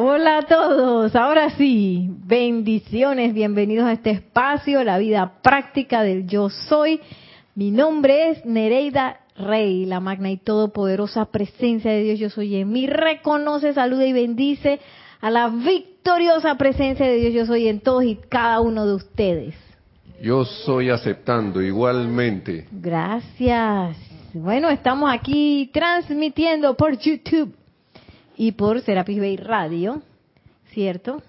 Hola a todos, ahora sí, bendiciones, bienvenidos a este espacio, la vida práctica del yo soy. Mi nombre es Nereida Rey, la magna y todopoderosa presencia de Dios yo soy en mí. Reconoce, saluda y bendice a la victoriosa presencia de Dios yo soy en todos y cada uno de ustedes. Yo soy aceptando igualmente. Gracias. Bueno, estamos aquí transmitiendo por YouTube y por Serapis Bay Radio, ¿cierto?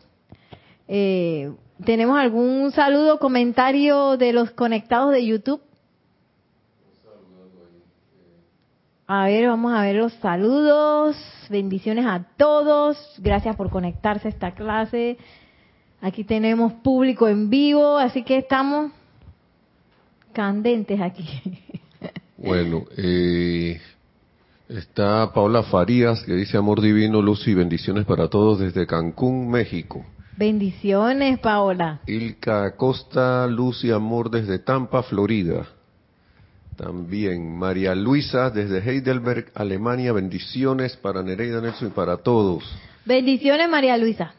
Eh, ¿Tenemos algún saludo, comentario de los conectados de YouTube? A ver, vamos a ver los saludos. Bendiciones a todos. Gracias por conectarse a esta clase. Aquí tenemos público en vivo, así que estamos candentes aquí. Bueno, eh, está Paula Farías que dice amor divino, luz y bendiciones para todos desde Cancún, México. Bendiciones, Paola. Ilka Acosta, luz y amor desde Tampa, Florida. También María Luisa desde Heidelberg, Alemania, bendiciones para Nereida Nelson y para todos. Bendiciones, María Luisa.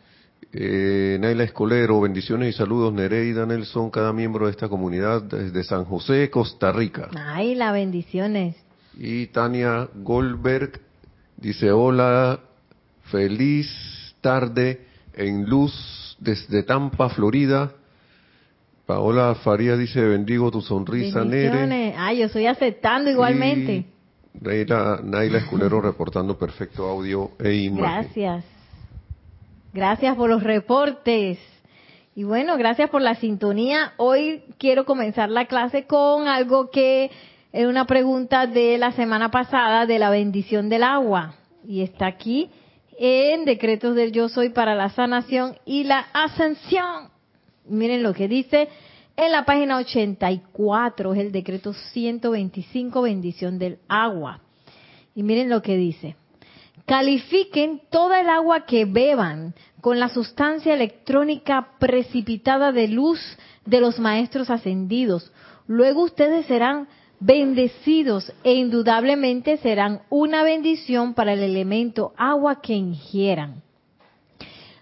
Eh, Naila Escolero, bendiciones y saludos Nereida Nelson, cada miembro de esta comunidad desde San José, Costa Rica. Ay, la bendiciones. Y Tania Goldberg dice hola, feliz tarde en luz desde Tampa, Florida. Paola Faría dice bendigo tu sonrisa, Nere. Ay, yo estoy aceptando igualmente. Y Naila, Naila Esculero reportando perfecto audio e imagen. Gracias. Gracias por los reportes. Y bueno, gracias por la sintonía. Hoy quiero comenzar la clase con algo que es una pregunta de la semana pasada de la bendición del agua. Y está aquí en Decretos del Yo Soy para la sanación y la ascensión. Miren lo que dice en la página 84, es el decreto 125, bendición del agua. Y miren lo que dice. Califiquen toda el agua que beban con la sustancia electrónica precipitada de luz de los maestros ascendidos. Luego ustedes serán bendecidos e indudablemente serán una bendición para el elemento agua que ingieran.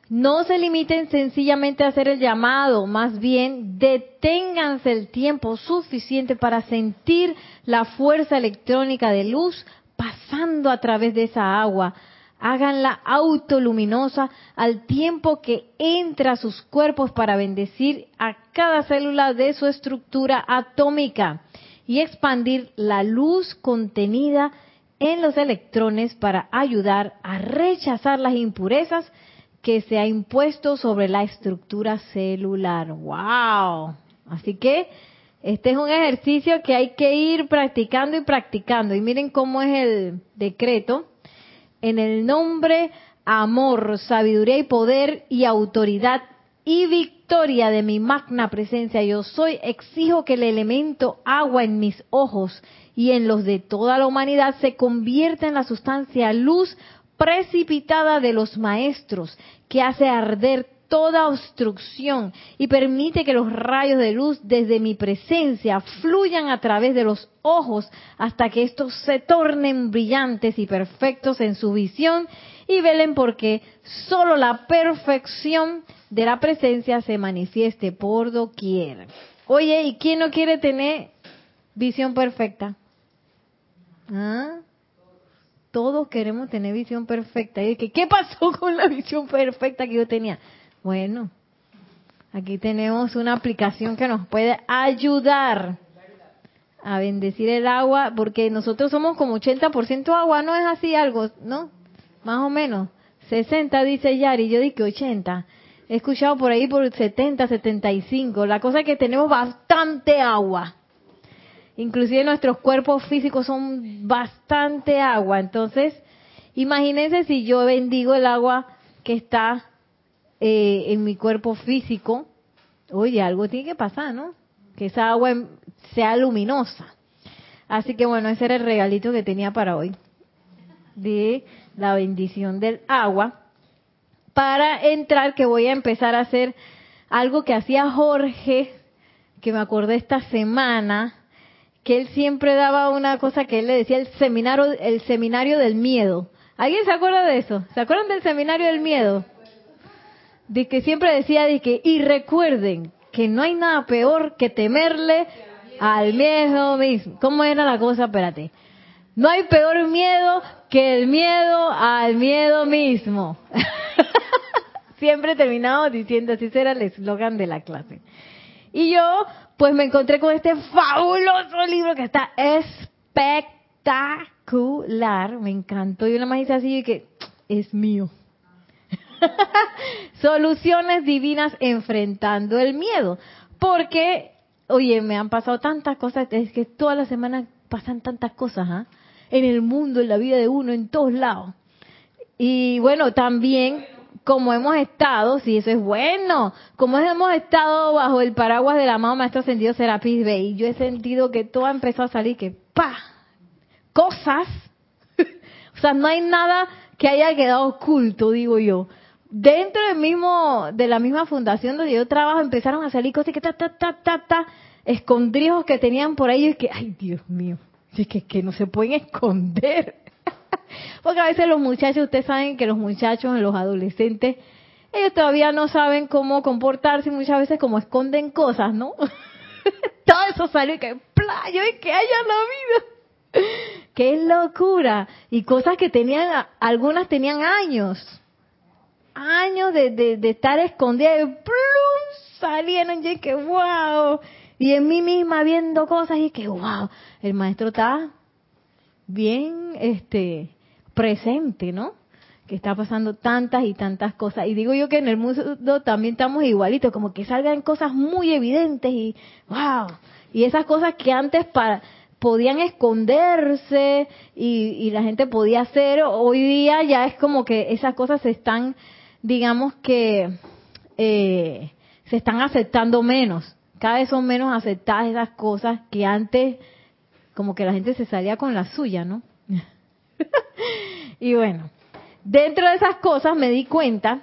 No se limiten sencillamente a hacer el llamado, más bien deténganse el tiempo suficiente para sentir la fuerza electrónica de luz pasando a través de esa agua. Háganla autoluminosa al tiempo que entra a sus cuerpos para bendecir a cada célula de su estructura atómica y expandir la luz contenida en los electrones para ayudar a rechazar las impurezas que se ha impuesto sobre la estructura celular. ¡Wow! Así que este es un ejercicio que hay que ir practicando y practicando. Y miren cómo es el decreto. En el nombre, amor, sabiduría y poder y autoridad y victoria de mi magna presencia. Yo soy, exijo que el elemento agua en mis ojos y en los de toda la humanidad se convierta en la sustancia luz precipitada de los maestros que hace arder toda obstrucción y permite que los rayos de luz desde mi presencia fluyan a través de los ojos hasta que estos se tornen brillantes y perfectos en su visión y velen porque solo la perfección de la presencia se manifieste por doquier. Oye, ¿y quién no quiere tener visión perfecta? ¿Ah? Todos queremos tener visión perfecta. Y que, ¿qué pasó con la visión perfecta que yo tenía? Bueno, aquí tenemos una aplicación que nos puede ayudar a bendecir el agua, porque nosotros somos como 80% agua, no es así algo, ¿no? Más o menos. 60 dice Yari, yo dije 80. He escuchado por ahí por 70, 75. La cosa es que tenemos bastante agua. Inclusive nuestros cuerpos físicos son bastante agua. Entonces, imagínense si yo bendigo el agua que está eh, en mi cuerpo físico. Oye, algo tiene que pasar, ¿no? Que esa agua sea luminosa. Así que bueno, ese era el regalito que tenía para hoy. De la bendición del agua. Para entrar, que voy a empezar a hacer algo que hacía Jorge, que me acordé esta semana, que él siempre daba una cosa que él le decía el seminario, el seminario del miedo. ¿Alguien se acuerda de eso? ¿Se acuerdan del seminario del miedo? De que siempre decía de que, y recuerden que no hay nada peor que temerle al miedo mismo. ¿Cómo era la cosa? Espérate. No hay peor miedo que el miedo al miedo mismo. siempre terminamos diciendo, así será el eslogan de la clase. Y yo, pues me encontré con este fabuloso libro que está espectacular. Me encantó. Y una más dice así que es mío. Soluciones divinas enfrentando el miedo. Porque, oye, me han pasado tantas cosas, es que todas las semanas pasan tantas cosas, ¿ah? En el mundo, en la vida de uno, en todos lados. Y bueno, también como hemos estado, si eso es bueno, como hemos estado bajo el paraguas del amado Maestro Ascendido Serapis Bey, yo he sentido que todo empezó a salir, que pa, cosas, o sea, no hay nada que haya quedado oculto, digo yo. Dentro del mismo, de la misma fundación donde yo trabajo, empezaron a salir cosas que ta, ta, ta, ta, ta, escondrijos que tenían por ahí, y que, ay Dios mío, es que, que no se pueden esconder. Porque a veces los muchachos, ustedes saben que los muchachos, los adolescentes, ellos todavía no saben cómo comportarse muchas veces como esconden cosas, ¿no? Todo eso salió y que playo y que haya la vida. ¡Qué locura! Y cosas que tenían, algunas tenían años. Años de, de, estar escondidas y ¡plum! salieron y que wow. Y en mí misma viendo cosas y que wow. El maestro está bien este presente, ¿no? Que está pasando tantas y tantas cosas. Y digo yo que en el mundo también estamos igualitos, como que salgan cosas muy evidentes y wow. Y esas cosas que antes para, podían esconderse y, la gente podía hacer, hoy día ya es como que esas cosas se están, digamos que, eh, se están aceptando menos. Cada vez son menos aceptadas esas cosas que antes como que la gente se salía con la suya, ¿no? y bueno, dentro de esas cosas me di cuenta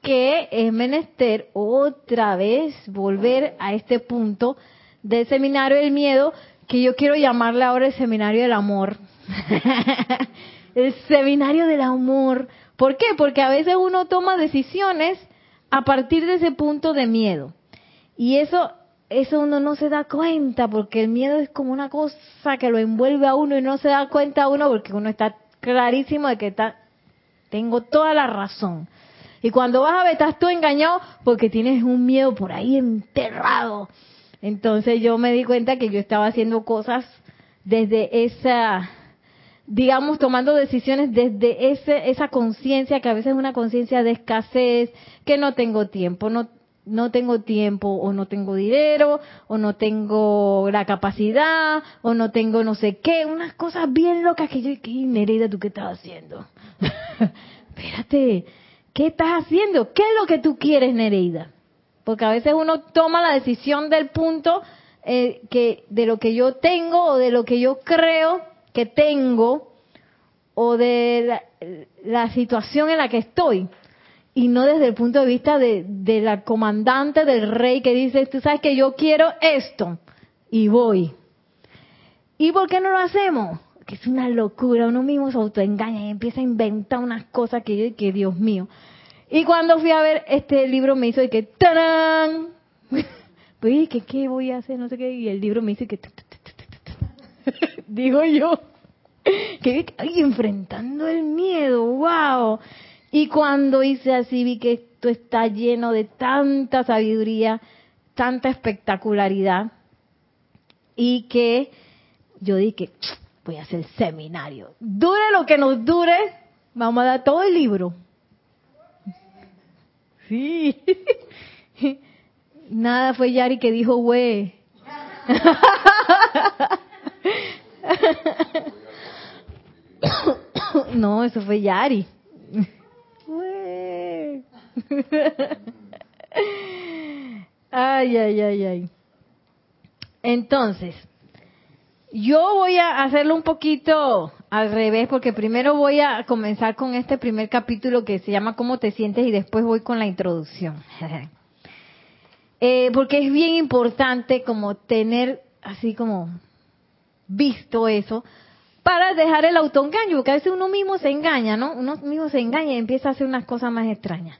que es menester otra vez volver a este punto del seminario del miedo, que yo quiero llamarle ahora el seminario del amor. el seminario del amor. ¿Por qué? Porque a veces uno toma decisiones a partir de ese punto de miedo. Y eso eso uno no se da cuenta porque el miedo es como una cosa que lo envuelve a uno y no se da cuenta a uno porque uno está clarísimo de que está, tengo toda la razón. Y cuando vas a ver, estás tú engañado porque tienes un miedo por ahí enterrado. Entonces yo me di cuenta que yo estaba haciendo cosas desde esa, digamos, tomando decisiones desde ese, esa conciencia, que a veces es una conciencia de escasez, que no tengo tiempo, no, no tengo tiempo o no tengo dinero o no tengo la capacidad o no tengo no sé qué, unas cosas bien locas que yo, ¿qué Nereida tú qué estás haciendo? Espérate, ¿qué estás haciendo? ¿Qué es lo que tú quieres Nereida? Porque a veces uno toma la decisión del punto eh, que de lo que yo tengo o de lo que yo creo que tengo o de la situación en la que estoy y no desde el punto de vista de, la comandante del rey que dice, tú sabes que yo quiero esto y voy. ¿Y por qué no lo hacemos? Que es una locura, uno mismo se autoengaña y empieza a inventar unas cosas que que Dios mío. Y cuando fui a ver este libro me hizo de que ¡tarán! Pues que qué voy a hacer, no sé qué, y el libro me dice que digo yo que enfrentando el miedo, wow. Y cuando hice así vi que esto está lleno de tanta sabiduría, tanta espectacularidad, y que yo dije, voy a hacer seminario. Dure lo que nos dure, vamos a dar todo el libro. Sí. Nada fue Yari que dijo, güey. no, eso fue Yari. ay, ay, ay, ay. Entonces, yo voy a hacerlo un poquito al revés, porque primero voy a comenzar con este primer capítulo que se llama ¿Cómo te sientes? y después voy con la introducción. eh, porque es bien importante como tener así como visto eso, para dejar el autoengaño, porque a veces uno mismo se engaña, ¿no? Uno mismo se engaña y empieza a hacer unas cosas más extrañas.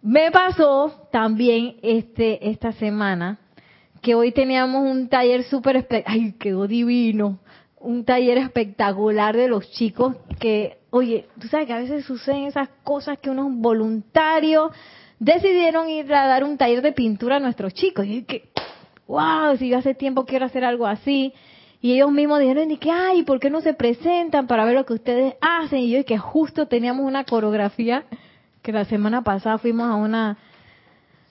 Me pasó también este esta semana que hoy teníamos un taller súper ay quedó divino un taller espectacular de los chicos que oye tú sabes que a veces suceden esas cosas que unos voluntarios decidieron ir a dar un taller de pintura a nuestros chicos y que wow si yo hace tiempo quiero hacer algo así y ellos mismos dijeron, y que, ay, ¿por qué no se presentan para ver lo que ustedes hacen? Y yo, y que justo teníamos una coreografía, que la semana pasada fuimos a una,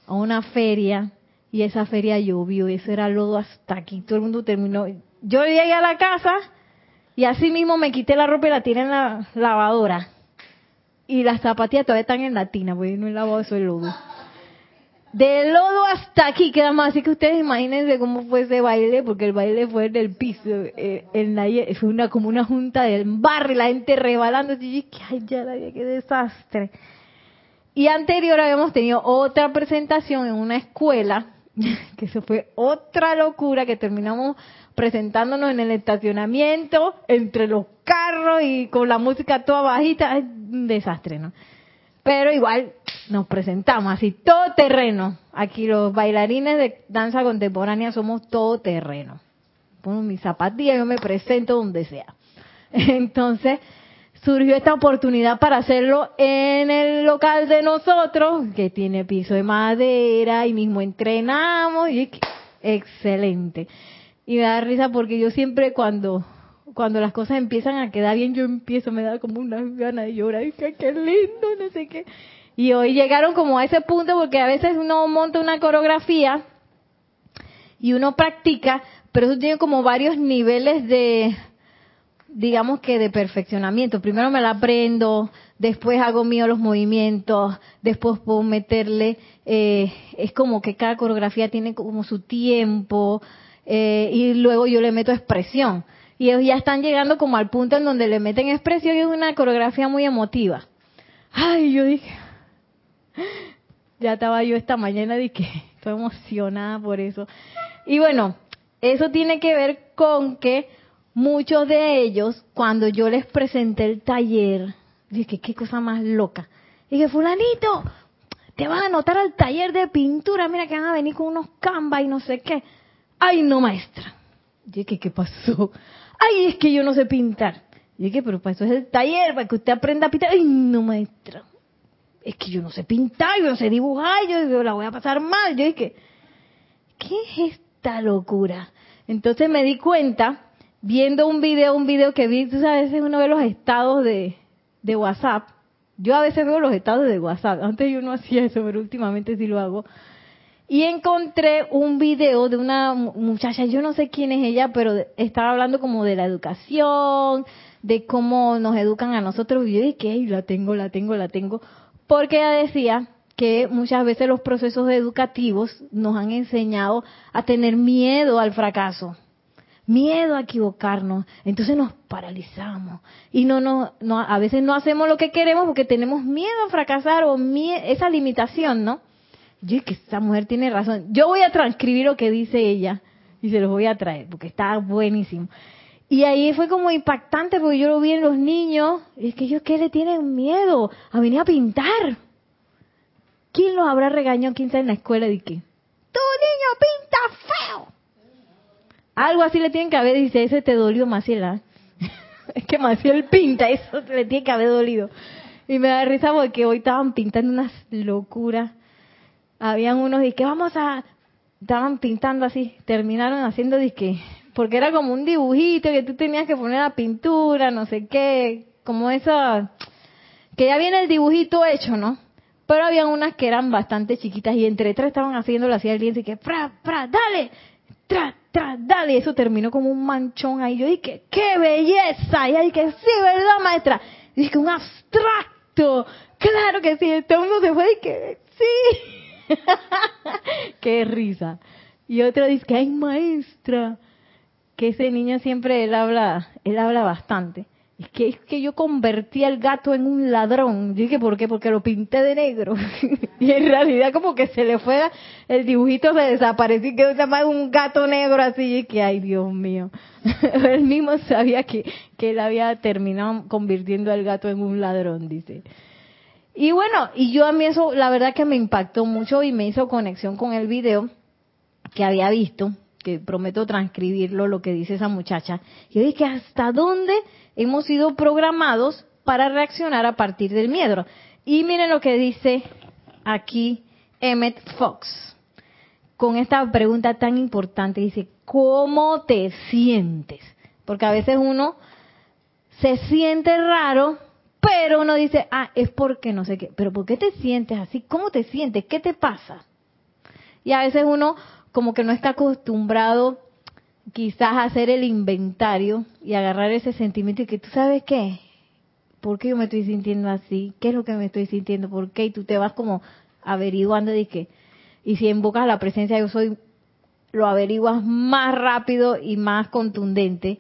a una feria, y esa feria llovió, y eso era lodo hasta aquí, todo el mundo terminó. Yo llegué a la casa, y así mismo me quité la ropa y la tiré en la lavadora. Y las zapatillas todavía están en la tina, porque no he lavado eso el lodo. De lodo hasta aquí queda más, así que ustedes imagínense cómo fue ese baile, porque el baile fue del piso, eh, en fue una como una junta del barrio, la gente rebalando, y que ay ya qué desastre. Y anterior habíamos tenido otra presentación en una escuela, que eso fue otra locura, que terminamos presentándonos en el estacionamiento, entre los carros y con la música toda bajita, un desastre, ¿no? Pero igual nos presentamos así, todo terreno. Aquí los bailarines de danza contemporánea somos todo terreno. Pongo mis zapatillas, yo me presento donde sea. Entonces surgió esta oportunidad para hacerlo en el local de nosotros, que tiene piso de madera y mismo entrenamos y excelente. Y me da risa porque yo siempre cuando cuando las cosas empiezan a quedar bien, yo empiezo, me da como una gana de llorar, y que qué lindo, no sé qué. Y hoy llegaron como a ese punto porque a veces uno monta una coreografía y uno practica, pero eso tiene como varios niveles de, digamos que de perfeccionamiento. Primero me la aprendo, después hago mío los movimientos, después puedo meterle, eh, es como que cada coreografía tiene como su tiempo eh, y luego yo le meto expresión. Y ellos ya están llegando como al punto en donde le meten expresión y es una coreografía muy emotiva. Ay, yo dije, ya estaba yo esta mañana de que estoy emocionada por eso. Y bueno, eso tiene que ver con que muchos de ellos, cuando yo les presenté el taller, dije, qué cosa más loca. Dije, fulanito, te vas a anotar al taller de pintura, mira que van a venir con unos canvas y no sé qué. Ay, no, maestra. Dije, ¿qué pasó? Ay, es que yo no sé pintar. Dije, pero para eso es el taller, para que usted aprenda a pintar. Ay, no, maestra es que yo no sé pintar, yo no sé dibujar, yo, la voy a pasar mal. Yo dije, ¿qué es esta locura? Entonces me di cuenta, viendo un video, un video que vi, tú sabes, veces uno ve los estados de, de WhatsApp. Yo a veces veo los estados de WhatsApp. Antes yo no hacía eso, pero últimamente sí lo hago. Y encontré un video de una muchacha, yo no sé quién es ella, pero estaba hablando como de la educación, de cómo nos educan a nosotros. Y yo dije, la tengo, la tengo, la tengo porque ella decía que muchas veces los procesos educativos nos han enseñado a tener miedo al fracaso, miedo a equivocarnos, entonces nos paralizamos y no, no, no a veces no hacemos lo que queremos porque tenemos miedo a fracasar o esa limitación, ¿no? Yo que esta mujer tiene razón. Yo voy a transcribir lo que dice ella y se los voy a traer porque está buenísimo. Y ahí fue como impactante porque yo lo vi en los niños. Y es que ellos, ¿qué le tienen miedo? A venir a pintar. ¿Quién los habrá regañado? ¿Quién está en la escuela de qué? ¡Tu niño pinta feo! Algo así le tienen que haber, dice, ese te dolió, Maciel. es que Maciel pinta, eso le tiene que haber dolido. Y me da risa porque hoy estaban pintando unas locuras. Habían unos y que vamos a... Estaban pintando así, terminaron haciendo disque porque era como un dibujito que tú tenías que poner la pintura, no sé qué, como esa, que ya viene el dibujito hecho, ¿no? Pero había unas que eran bastante chiquitas y entre tres estaban haciéndolo así al lienzo y que, fra, fra, dale, tra, tra, dale, y eso terminó como un manchón ahí. Yo dije, ¡qué belleza! Y ahí que, sí, ¿verdad, maestra? Y dije, un abstracto. Claro que sí, todo el mundo se fue y que, sí. ¡Qué risa! Y otro dice, ¡ay, maestra! Que ese niño siempre él habla, él habla bastante. Es que es que yo convertí al gato en un ladrón. dije, ¿por qué? Porque lo pinté de negro. y en realidad como que se le fue el dibujito se desapareció y quedó más un gato negro así y que ay Dios mío. él mismo sabía que, que él había terminado convirtiendo al gato en un ladrón, dice. Y bueno, y yo a mí eso, la verdad que me impactó mucho y me hizo conexión con el video que había visto, que prometo transcribirlo, lo que dice esa muchacha. Y yo dije, ¿hasta dónde hemos sido programados para reaccionar a partir del miedo? Y miren lo que dice aquí Emmett Fox con esta pregunta tan importante. Dice, ¿cómo te sientes? Porque a veces uno se siente raro, pero uno dice, ah, es porque no sé qué. Pero ¿por qué te sientes así? ¿Cómo te sientes? ¿Qué te pasa? Y a veces uno como que no está acostumbrado quizás a hacer el inventario y agarrar ese sentimiento y que tú sabes qué, ¿por qué yo me estoy sintiendo así? ¿Qué es lo que me estoy sintiendo? ¿Por qué? Y tú te vas como averiguando de que y si invocas la presencia yo soy, lo averiguas más rápido y más contundente.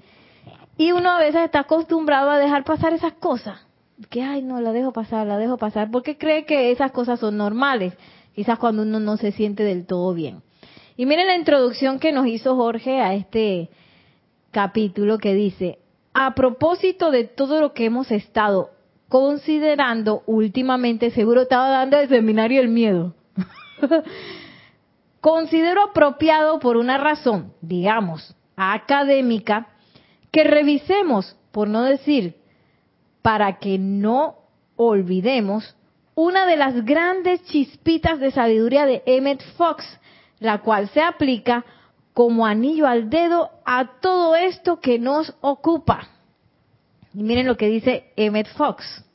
Y uno a veces está acostumbrado a dejar pasar esas cosas. Que, ay, no, la dejo pasar, la dejo pasar, porque cree que esas cosas son normales, quizás cuando uno no se siente del todo bien. Y miren la introducción que nos hizo Jorge a este capítulo que dice, a propósito de todo lo que hemos estado considerando últimamente, seguro estaba dando el seminario el miedo. Considero apropiado por una razón, digamos, académica, que revisemos, por no decir, para que no olvidemos, una de las grandes chispitas de sabiduría de Emmett Fox, la cual se aplica como anillo al dedo a todo esto que nos ocupa. Y miren lo que dice Emmett Fox.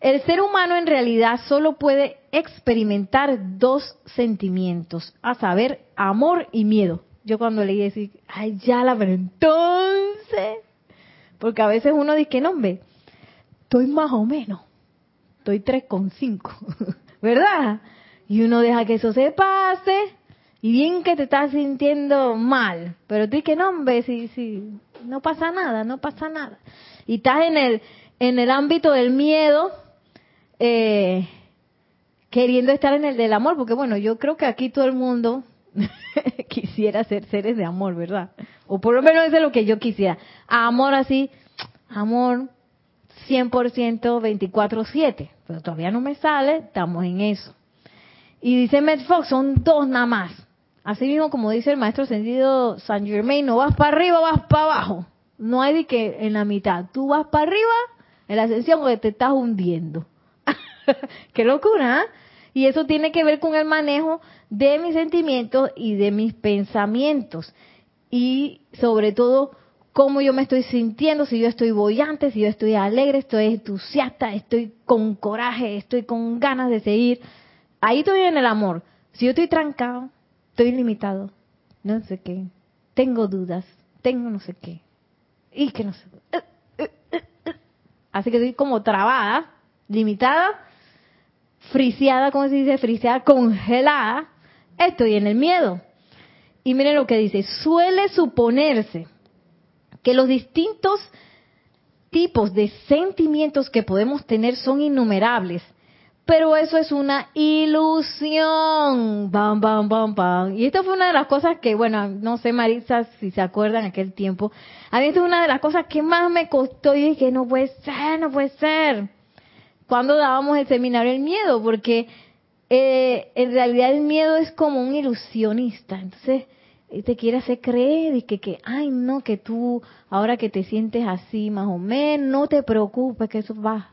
El ser humano en realidad solo puede experimentar dos sentimientos, a saber, amor y miedo. Yo cuando leí decir, ay, ya la, pero entonces, porque a veces uno dice, no, hombre, estoy más o menos, estoy 3,5, ¿verdad? Y uno deja que eso se pase, y bien que te estás sintiendo mal, pero tú dices, no, hombre, si, si, no pasa nada, no pasa nada. Y estás en el, en el ámbito del miedo, eh, queriendo estar en el del amor, porque bueno, yo creo que aquí todo el mundo quisiera ser seres de amor, ¿verdad? O por lo menos eso es lo que yo quisiera. Amor así, amor 100% 24/7, pero todavía no me sale, estamos en eso. Y dice Matt Fox, son dos nada más. Así mismo como dice el maestro sentido San Germain, no vas para arriba, vas para abajo. No hay de que en la mitad. Tú vas para arriba en la ascensión porque te estás hundiendo. Qué locura. ¿ah? Y eso tiene que ver con el manejo de mis sentimientos y de mis pensamientos. Y sobre todo, cómo yo me estoy sintiendo, si yo estoy bollante, si yo estoy alegre, estoy entusiasta, estoy con coraje, estoy con ganas de seguir. Ahí estoy en el amor. Si yo estoy trancado, estoy limitado, no sé qué, tengo dudas, tengo no sé qué, y que no sé. Así que estoy como trabada, limitada, friseada, ¿cómo se dice? Friseada, congelada, estoy en el miedo. Y miren lo que dice, suele suponerse que los distintos tipos de sentimientos que podemos tener son innumerables, pero eso es una ilusión. Bam, bam, bam, bam. Y esto fue una de las cosas que, bueno, no sé, Marisa, si se acuerdan aquel tiempo. A mí esto es una de las cosas que más me costó y dije, no puede ser, no puede ser cuando dábamos el seminario el miedo, porque eh, en realidad el miedo es como un ilusionista, entonces eh, te quiere hacer creer y que, que, ay no, que tú ahora que te sientes así más o menos, no te preocupes, que eso va,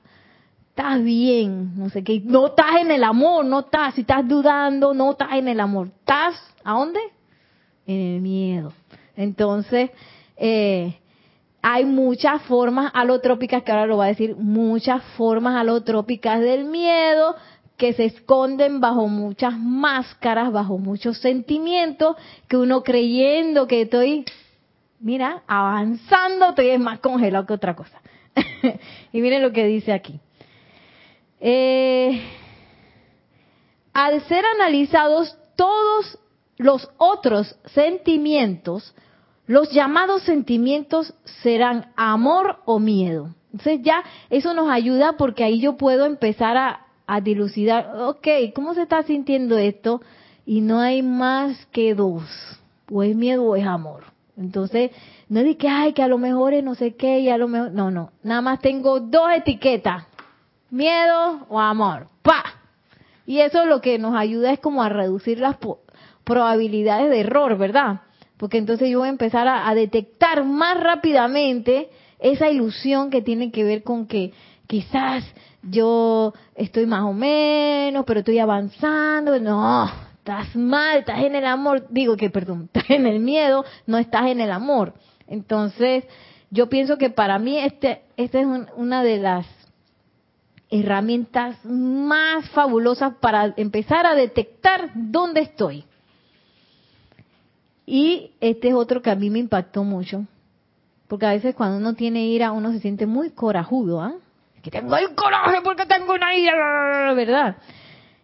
estás bien, no sé qué, no estás en el amor, no estás, si estás dudando, no estás en el amor, estás, ¿a dónde? En el miedo. Entonces, eh, hay muchas formas alotrópicas, que ahora lo va a decir, muchas formas alotrópicas del miedo que se esconden bajo muchas máscaras, bajo muchos sentimientos, que uno creyendo que estoy, mira, avanzando, estoy más congelado que otra cosa. y miren lo que dice aquí. Eh, al ser analizados todos los otros sentimientos, los llamados sentimientos serán amor o miedo. Entonces ya eso nos ayuda porque ahí yo puedo empezar a, dilucidar, ok, ¿cómo se está sintiendo esto? Y no hay más que dos, o es miedo o es amor. Entonces, no es que, ay, que a lo mejor es no sé qué y a lo mejor, no, no, nada más tengo dos etiquetas. Miedo o amor. ¡Pa! Y eso lo que nos ayuda es como a reducir las probabilidades de error, ¿verdad? Porque entonces yo voy a empezar a, detectar más rápidamente esa ilusión que tiene que ver con que quizás yo estoy más o menos, pero estoy avanzando. No, estás mal, estás en el amor. Digo que, perdón, estás en el miedo, no estás en el amor. Entonces, yo pienso que para mí este, esta es una de las herramientas más fabulosas para empezar a detectar dónde estoy. Y este es otro que a mí me impactó mucho, porque a veces cuando uno tiene ira uno se siente muy corajudo, ¿ah? Que tengo el coraje porque tengo una ira, ¿verdad?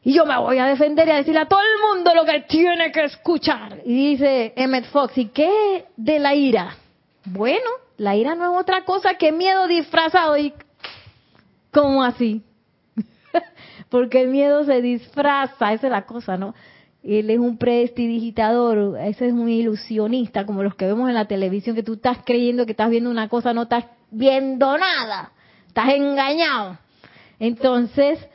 Y yo me voy a defender y a decirle a todo el mundo lo que tiene que escuchar. Y dice Emmett Fox, ¿y qué de la ira? Bueno, la ira no es otra cosa que miedo disfrazado. ¿Y cómo así? Porque el miedo se disfraza, esa es la cosa, ¿no? Él es un prestidigitador, ese es un ilusionista, como los que vemos en la televisión, que tú estás creyendo que estás viendo una cosa, no estás viendo nada, estás engañado. Entonces,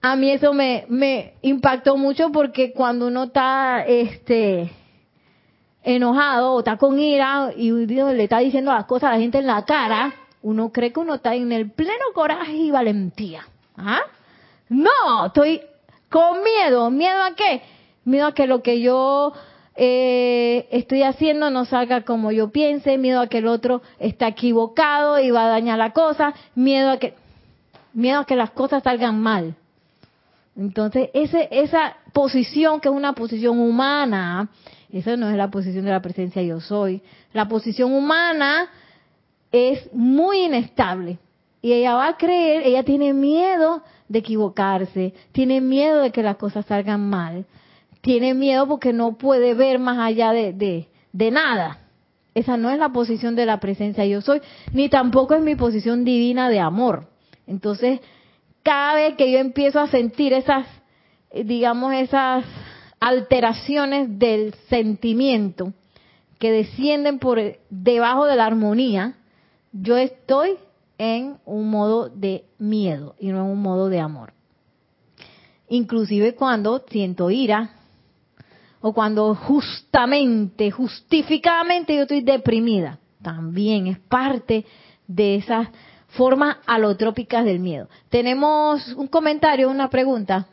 a mí eso me, me impactó mucho porque cuando uno está, este, enojado o está con ira y le está diciendo las cosas a la gente en la cara, uno cree que uno está en el pleno coraje y valentía. ¿Ah? No, estoy con miedo. ¿Miedo a qué? Miedo a que lo que yo eh, estoy haciendo no salga como yo piense, miedo a que el otro está equivocado y va a dañar la cosa, miedo a que miedo a que las cosas salgan mal. Entonces, ese, esa posición que es una posición humana, esa no es la posición de la presencia yo soy. La posición humana es muy inestable. Y ella va a creer, ella tiene miedo de equivocarse, tiene miedo de que las cosas salgan mal, tiene miedo porque no puede ver más allá de, de, nada. Esa no es la posición de la presencia yo soy, ni tampoco es mi posición divina de amor. Entonces, cada vez que yo empiezo a sentir esas, digamos, esas alteraciones del sentimiento que descienden por debajo de la armonía, yo estoy en un modo de miedo y no en un modo de amor. Inclusive cuando siento ira o cuando justamente, justificadamente yo estoy deprimida, también es parte de esas formas alotrópicas del miedo. Tenemos un comentario, una pregunta.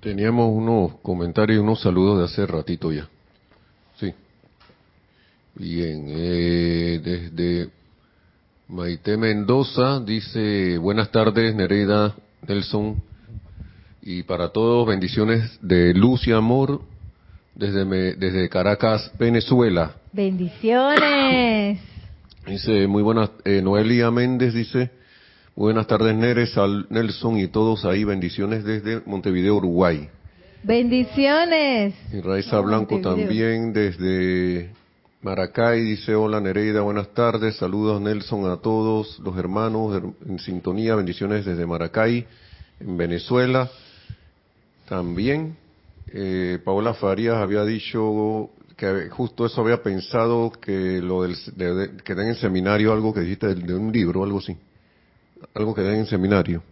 Teníamos unos comentarios y unos saludos de hace ratito ya. Bien, eh, desde Maite Mendoza dice, buenas tardes Nereida, Nelson, y para todos bendiciones de luz y amor desde, desde Caracas, Venezuela. Bendiciones. Dice, muy buenas, eh, Noelia Méndez dice, Buenas tardes, Neres, Nelson y todos ahí. Bendiciones desde Montevideo, Uruguay. Bendiciones. Y Raiza Blanco también desde Maracay dice, hola Nereida, buenas tardes. Saludos, Nelson, a todos los hermanos en sintonía. Bendiciones desde Maracay, en Venezuela. También, eh, Paola Farías había dicho que justo eso había pensado que lo del, que den en seminario algo que dijiste de un libro, algo así algo que den en seminario.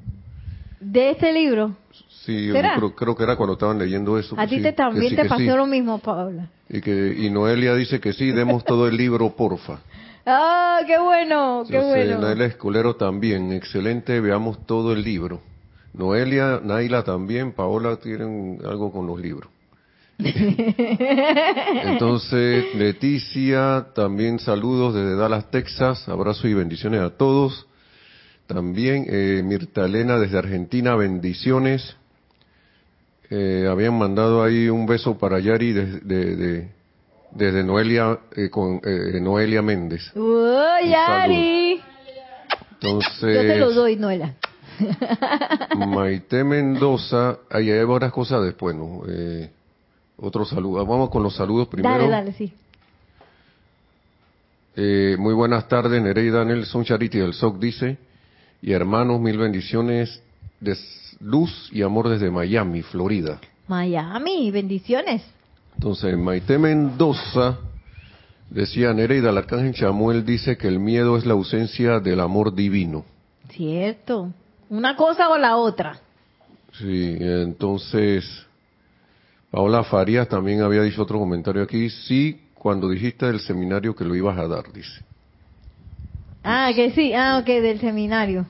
¿De este libro? Sí, yo creo, que era cuando estaban leyendo eso. A ti te también te pasó lo mismo, Paula. Y que y Noelia dice que sí, demos todo el libro, porfa. ¡Ah, qué bueno, qué bueno! Noelia Escolero también, excelente, veamos todo el libro. Noelia, Naila también, Paola tienen algo con los libros. Entonces, Leticia, también saludos desde Dallas, Texas, abrazo y bendiciones a todos. También eh, Mirtalena desde Argentina, bendiciones. Eh, habían mandado ahí un beso para Yari desde, desde Noelia, eh, con eh, Noelia Méndez. ¡Oh, Yari! Entonces, Yo te lo doy, Noelia. Maite Mendoza, ahí hay varias cosas después, ¿no? Eh, otro saludo. Vamos con los saludos primero. Dale, dale, sí. Eh, muy buenas tardes, Nereida Nelson Charity del SOC dice, y hermanos, mil bendiciones de luz y amor desde Miami, Florida. Miami, bendiciones. Entonces, Maite Mendoza decía, Nereida, el arcángel Chamuel dice que el miedo es la ausencia del amor divino. Cierto. Una cosa o la otra. Sí, entonces, Paola Farías también había dicho otro comentario aquí. Sí, cuando dijiste del seminario que lo ibas a dar, dice. Ah, que sí, ah, ok, del seminario.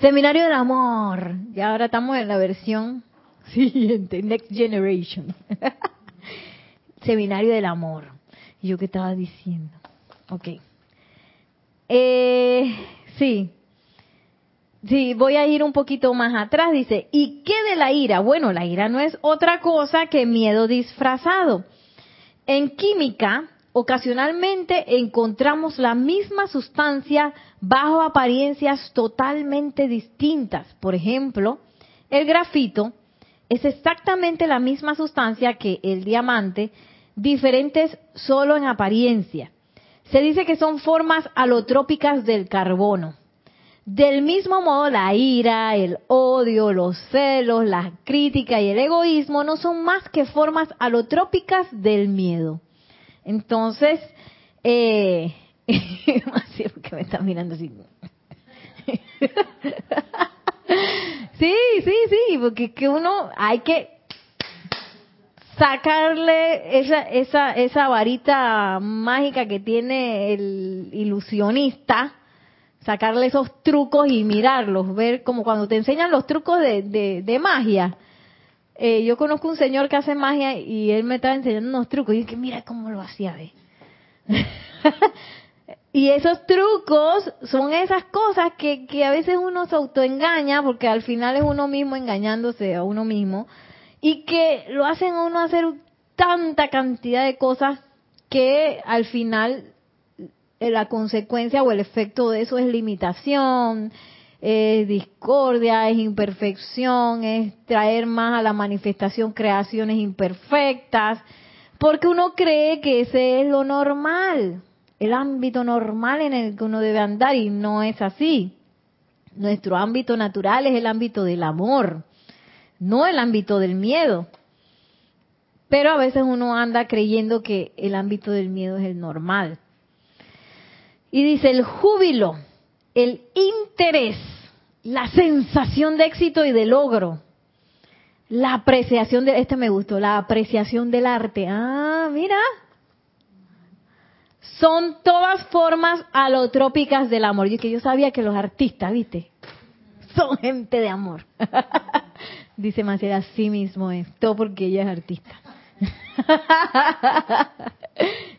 Seminario del amor. Y ahora estamos en la versión siguiente, Next Generation. Seminario del amor. ¿Y yo qué estaba diciendo? Ok. Eh, sí. Sí, voy a ir un poquito más atrás. Dice, ¿y qué de la ira? Bueno, la ira no es otra cosa que miedo disfrazado. En química, ocasionalmente encontramos la misma sustancia bajo apariencias totalmente distintas. Por ejemplo, el grafito es exactamente la misma sustancia que el diamante, diferentes solo en apariencia. Se dice que son formas alotrópicas del carbono. Del mismo modo, la ira, el odio, los celos, la crítica y el egoísmo no son más que formas alotrópicas del miedo. Entonces, eh, porque me está mirando así. sí, sí, sí, porque que uno hay que sacarle esa, esa, esa varita mágica que tiene el ilusionista, sacarle esos trucos y mirarlos, ver como cuando te enseñan los trucos de, de, magia. Eh, yo conozco un señor que hace magia y él me estaba enseñando unos trucos y que mira cómo lo hacía, ve. y esos trucos son esas cosas que, que a veces uno se autoengaña porque al final es uno mismo engañándose a uno mismo y que lo hacen a uno hacer tanta cantidad de cosas que al final eh, la consecuencia o el efecto de eso es limitación, es discordia, es imperfección, es traer más a la manifestación creaciones imperfectas, porque uno cree que ese es lo normal, el ámbito normal en el que uno debe andar y no es así. Nuestro ámbito natural es el ámbito del amor no el ámbito del miedo. Pero a veces uno anda creyendo que el ámbito del miedo es el normal. Y dice el júbilo, el interés, la sensación de éxito y de logro, la apreciación de, este me gustó, la apreciación del arte. Ah, mira. Son todas formas alotrópicas del amor. Y que yo sabía que los artistas, viste, son gente de amor. Dice Maciel, así mismo es, todo porque ella es artista.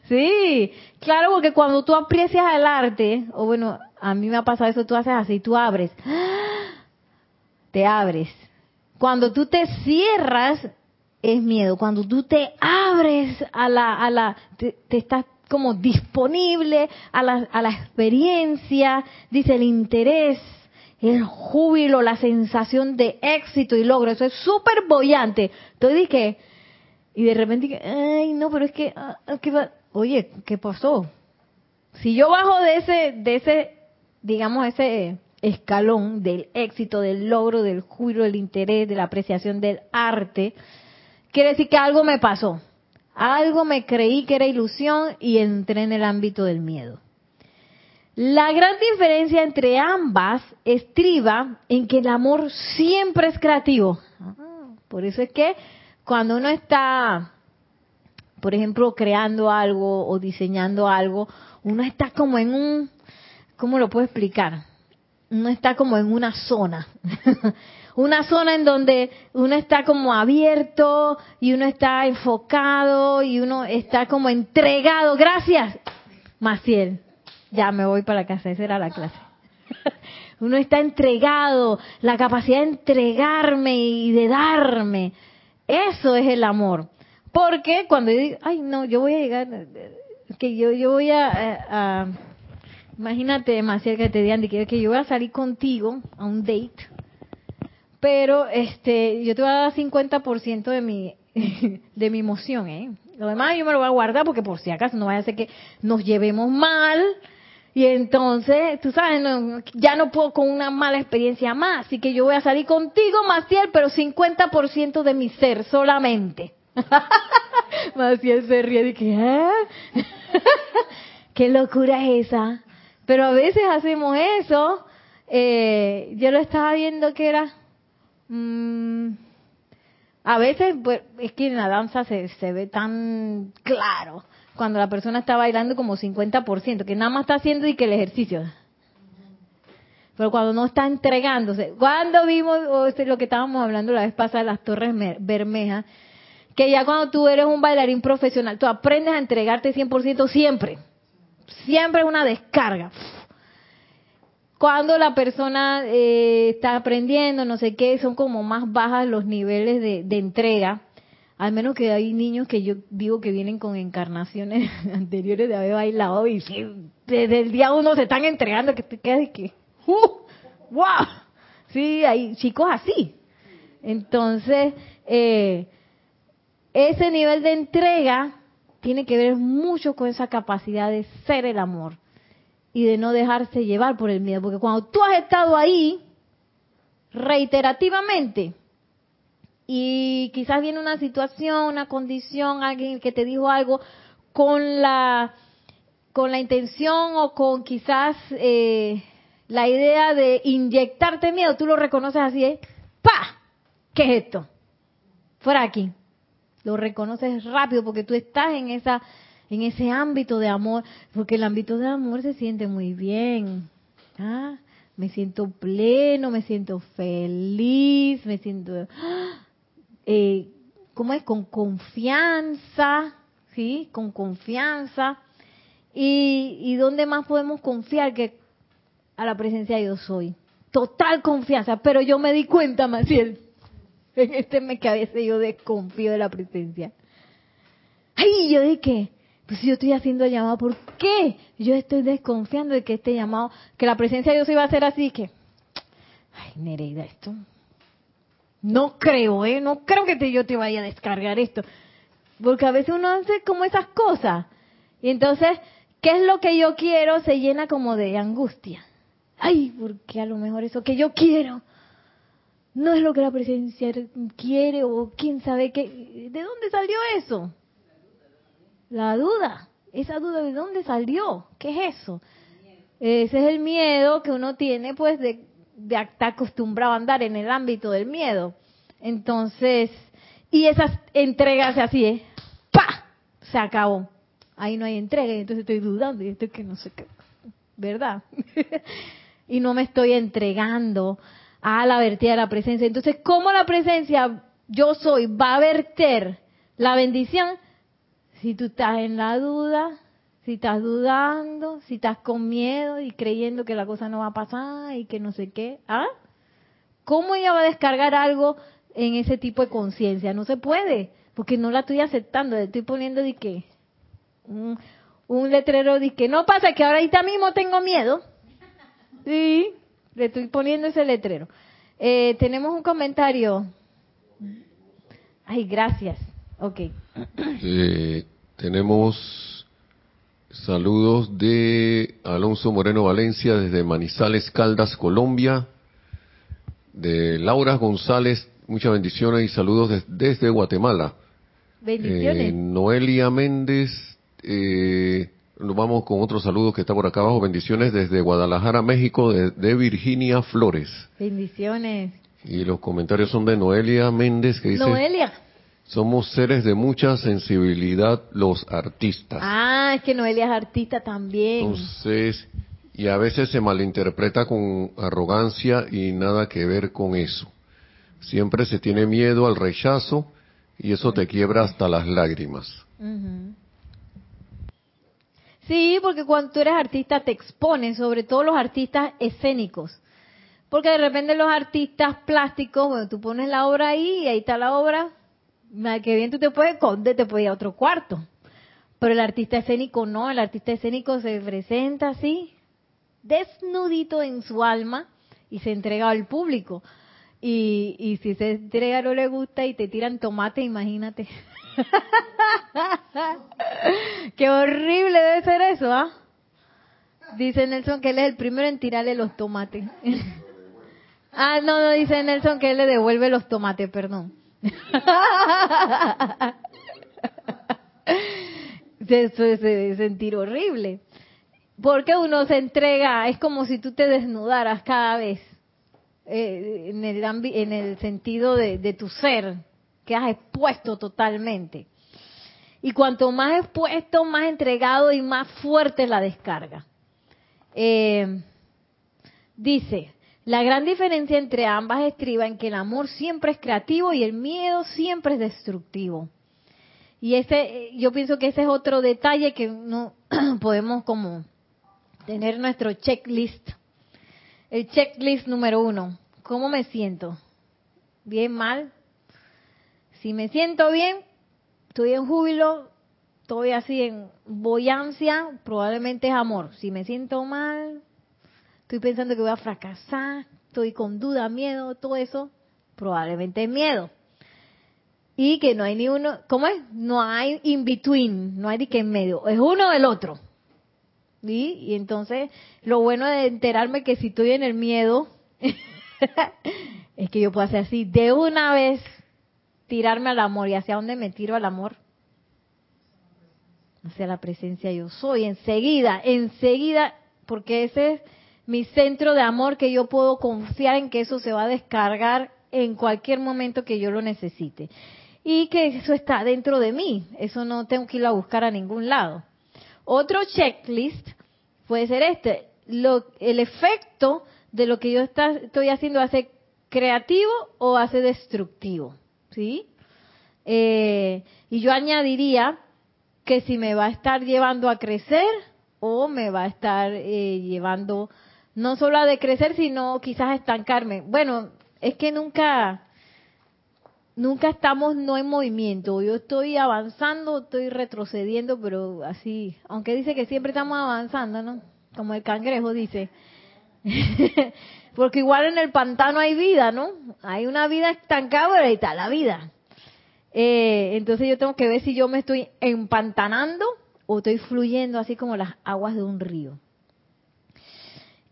sí, claro, porque cuando tú aprecias el arte, o bueno, a mí me ha pasado eso, tú haces así, tú abres, te abres. Cuando tú te cierras, es miedo. Cuando tú te abres a la, a la, te, estás como disponible a la, a la experiencia, dice el interés, el júbilo, la sensación de éxito y logro, eso es súper bollante. Entonces dije, y de repente, ay, no, pero es que, ah, oye, ¿qué pasó? Si yo bajo de ese, de ese, digamos, ese escalón del éxito, del logro, del júbilo, del interés, de la apreciación del arte, quiere decir que algo me pasó. Algo me creí que era ilusión y entré en el ámbito del miedo. La gran diferencia entre ambas estriba en que el amor siempre es creativo. Ah, por eso es que cuando uno está, por ejemplo, creando algo o diseñando algo, uno está como en un, ¿cómo lo puedo explicar? Uno está como en una zona. una zona en donde uno está como abierto y uno está enfocado y uno está como entregado. Gracias, Maciel ya me voy para casa, esa era la clase. Uno está entregado, la capacidad de entregarme y de darme. Eso es el amor. Porque cuando yo digo, ay, no, yo voy a llegar, que yo, yo voy a, imagínate, demasiado que te digan que, que yo voy a salir contigo a un date, pero este, yo te voy a dar 50% de mi, de mi emoción, ¿eh? Lo demás yo me lo voy a guardar porque por si acaso no vaya a ser que nos llevemos mal, y entonces, tú sabes, ya no puedo con una mala experiencia más, así que yo voy a salir contigo, Maciel, pero 50% de mi ser solamente. Maciel se ríe y que, ¿eh? ¿Qué locura es esa? Pero a veces hacemos eso eh, yo lo estaba viendo que era... Mm, a veces, pues, es que en la danza se, ve tan claro cuando la persona está bailando como 50%, que nada más está haciendo y que el ejercicio. Pero cuando no está entregándose, cuando vimos lo que estábamos hablando la vez pasada de las Torres Bermejas, que ya cuando tú eres un bailarín profesional, tú aprendes a entregarte 100% siempre. Siempre es una descarga. Cuando la persona eh, está aprendiendo, no sé qué, son como más bajas los niveles de, entrega. Al menos que hay niños que yo digo que vienen con encarnaciones anteriores de haber bailado y desde el día uno se están entregando que te quedas que, ¡uh! ¡Wow! Sí, hay chicos así. Entonces, eh, ese nivel de entrega tiene que ver mucho con esa capacidad de ser el amor y de no dejarse llevar por el miedo. Porque cuando tú has estado ahí reiterativamente y quizás viene una situación, una condición, alguien que te dijo algo con la con la intención o con quizás eh, la idea de inyectarte miedo, tú lo reconoces así, ¿eh? ¡Pa! ¿Qué es esto? Fuera aquí. Lo reconoces rápido porque tú estás en esa en ese ámbito de amor, porque el ámbito de amor se siente muy bien. ¿ah? Me siento pleno, me siento feliz, me siento, eh, ¿cómo es? Con confianza, ¿sí? Con confianza. ¿Y, ¿Y dónde más podemos confiar que a la presencia de yo soy? Total confianza, pero yo me di cuenta, Maciel, en este mes que a veces yo desconfío de la presencia. Ay, yo dije, pues yo estoy haciendo el llamado, ¿por qué? Yo estoy desconfiando de que este llamado, que la presencia de Dios iba a ser así, que, ay, Nereida, esto, no creo, ¿eh? No creo que te, yo te vaya a descargar esto. Porque a veces uno hace como esas cosas. Y entonces, ¿qué es lo que yo quiero? Se llena como de angustia. Ay, porque a lo mejor eso que yo quiero no es lo que la presencia quiere o quién sabe qué. ¿De dónde salió eso? La duda. Esa duda de dónde salió. ¿Qué es eso? Ese es el miedo que uno tiene pues de, estar acostumbrado a andar en el ámbito del miedo. Entonces, y esas entregas así es, ¡pa! Se acabó. Ahí no hay entrega, entonces estoy dudando y estoy que no sé qué, ¿verdad? y no me estoy entregando a la vertida de la presencia. Entonces, ¿cómo la presencia yo soy va a verter la bendición? Si tú estás en la duda, si estás dudando, si estás con miedo y creyendo que la cosa no va a pasar y que no sé qué, ¿ah? ¿Cómo ella va a descargar algo en ese tipo de conciencia? No se puede, porque no la estoy aceptando, le estoy poniendo de que un, un letrero de que no pasa, que ahorita mismo tengo miedo. Sí, le estoy poniendo ese letrero. Eh, tenemos un comentario. Ay, gracias. Ok. Eh, tenemos saludos de Alonso Moreno Valencia desde Manizales, Caldas, Colombia. De Laura González, muchas bendiciones y saludos desde Guatemala. Bendiciones. Eh, Noelia Méndez, eh, nos vamos con otro saludo que está por acá abajo. Bendiciones desde Guadalajara, México, de, Virginia Flores. Bendiciones. Y los comentarios son de Noelia Méndez que dice... Noelia. Somos seres de mucha sensibilidad los artistas. Ah, es que Noelia es artista también. Entonces, y a veces se malinterpreta con arrogancia y nada que ver con eso. Siempre se tiene miedo al rechazo y eso te quiebra hasta las lágrimas. Sí, porque cuando tú eres artista te expones, sobre todo los artistas escénicos. Porque de repente los artistas plásticos, bueno, tú pones la obra ahí y ahí está la obra, que bien tú te puedes esconder, te puedes ir a otro cuarto. Pero el artista escénico no, el artista escénico se presenta así, desnudito en su alma y se entrega al público. Y, y si se entrega no le gusta y te tiran tomate, imagínate. Qué horrible debe ser eso, ¿ah? Dice Nelson que él es el primero en tirarle los tomates. ah, no, no, dice Nelson que él le devuelve los tomates, perdón. Eso es sentir horrible. porque uno se entrega, es como si tú te desnudaras cada vez eh, en, el en el sentido de, de tu ser, que has expuesto totalmente. Y cuanto más expuesto, más entregado y más fuerte la descarga. Eh, dice, la gran diferencia entre ambas estriba en que el amor siempre es creativo y el miedo siempre es destructivo. Y ese, yo pienso que ese es otro detalle que no podemos como tener nuestro checklist. El checklist número uno. ¿Cómo me siento? ¿Bien, mal? Si me siento bien, estoy en júbilo, estoy así en boyancia, probablemente es amor. Si me siento mal, estoy pensando que voy a fracasar, estoy con duda, miedo, todo eso, probablemente es miedo. Y que no hay ni uno, ¿cómo es? No hay in between, no hay ni que en medio, es uno del otro. Y entonces, lo bueno de enterarme que si estoy en el miedo, es que yo puedo hacer así, de una vez tirarme al amor. ¿Y hacia dónde me tiro al amor? Hacia la presencia yo soy, enseguida, enseguida, porque ese es mi centro de amor que yo puedo confiar en que eso se va a descargar en cualquier momento que yo lo necesite. Y que eso está dentro de mí, eso no tengo que ir a buscar a ningún lado. Otro checklist puede ser este, lo, el efecto de lo que yo está, estoy haciendo hace creativo o hace destructivo. ¿Sí? Eh, y yo añadiría que si me va a estar llevando a crecer o me va a estar eh, llevando no solo a decrecer, sino quizás a estancarme. Bueno, es que nunca, nunca estamos no en movimiento. Yo estoy avanzando, estoy retrocediendo, pero así, aunque dice que siempre estamos avanzando, ¿no? Como el cangrejo dice. Porque igual en el pantano hay vida, ¿no? Hay una vida estancada, pero ahí está la vida. Eh, entonces yo tengo que ver si yo me estoy empantanando o estoy fluyendo así como las aguas de un río.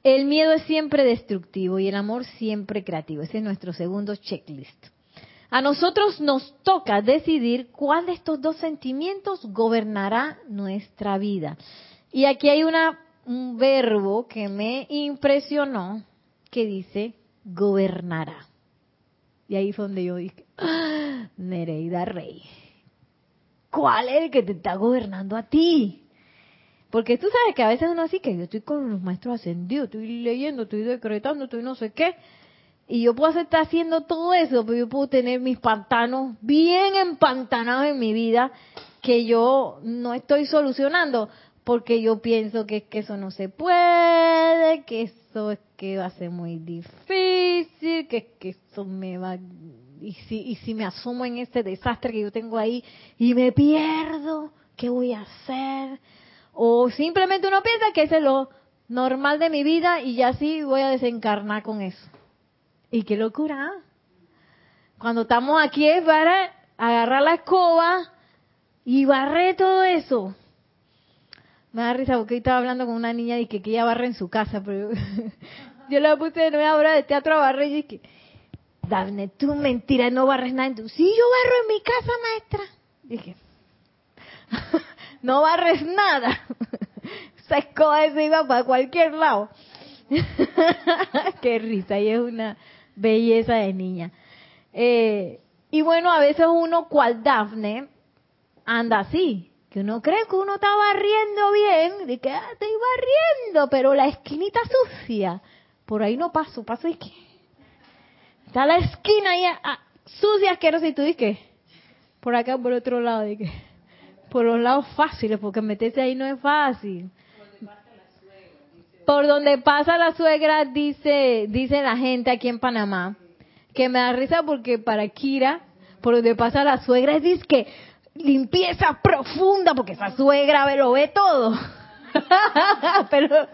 El miedo es siempre destructivo y el amor siempre creativo. Ese es nuestro segundo checklist. A nosotros nos toca decidir cuál de estos dos sentimientos gobernará nuestra vida. Y aquí hay una, un verbo que me impresionó, que dice gobernará. Y ahí fue donde yo dije, ¡Ah! Nereida Rey, ¿cuál es el que te está gobernando a ti? Porque tú sabes que a veces uno así que yo estoy con los maestros ascendidos, estoy leyendo, estoy decretando, estoy no sé qué. Y yo puedo estar haciendo todo eso, pero yo puedo tener mis pantanos bien empantanados en mi vida que yo no estoy solucionando porque yo pienso que, que eso no se puede, que eso es que va a ser muy difícil, que, que eso me va... Y si, y si me asumo en este desastre que yo tengo ahí y me pierdo, ¿qué voy a hacer? O simplemente uno piensa que ese es lo normal de mi vida y ya sí voy a desencarnar con eso. Y qué locura. ¿ah? Cuando estamos aquí es para agarrar la escoba y barrer todo eso. Me da risa porque estaba hablando con una niña y que, ella barre en su casa, pero yo le puse una obra de teatro a barrer y dije, Dafne, tú mentira, no barres nada en. Sí, yo barro en mi casa, maestra. Dije, no barres nada. Esa escoba se iba para cualquier lado. Qué risa, y es una belleza de niña. Eh, y bueno, a veces uno, cual Dafne, anda así que uno cree que uno está barriendo bien, de que ah, estoy barriendo, pero la esquinita sucia, por ahí no paso, paso y que está la esquina ahí ah, sucia, asquerosa y tú dices por acá por otro lado, de que por los lados fáciles, porque meterse ahí no es fácil. Por donde pasa la suegra, dice, dice la gente aquí en Panamá, que me da risa porque para Kira, por donde pasa la suegra, es que limpieza profunda, porque esa suegra lo ve todo. Pero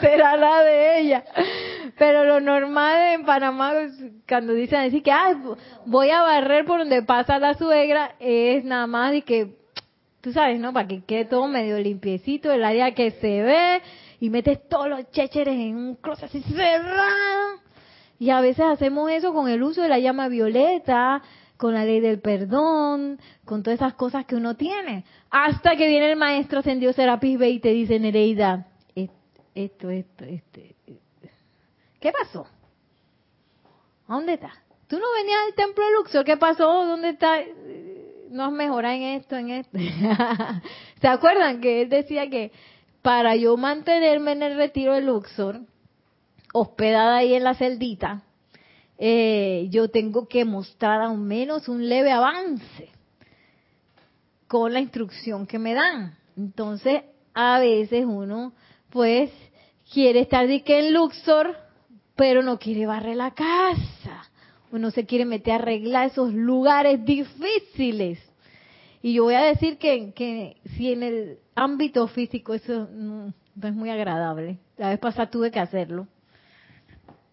será la de ella. Pero lo normal en Panamá, cuando dicen decir que voy a barrer por donde pasa la suegra, es nada más de que, tú sabes, ¿no? Para que quede todo medio limpiecito, el área que se ve, y metes todos los chécheres en un closet así cerrado. Y a veces hacemos eso con el uso de la llama violeta, con la ley del perdón, con todas esas cosas que uno tiene. Hasta que viene el maestro ascendido Serapis Bey y te dice, Nereida, esto, esto, este. ¿Qué pasó? ¿Dónde está? ¿Tú no venías al templo de Luxor? ¿Qué pasó? ¿Dónde está? No has mejorado en esto, en esto. ¿Se acuerdan que él decía que para yo mantenerme en el retiro de Luxor, hospedada ahí en la celdita, eh, yo tengo que mostrar al menos un leve avance con la instrucción que me dan. Entonces, a veces uno, pues, quiere estar de que en Luxor, pero no quiere barrer la casa. Uno se quiere meter a arreglar esos lugares difíciles. Y yo voy a decir que, que si en el ámbito físico eso no, es muy agradable. La vez pasada tuve que hacerlo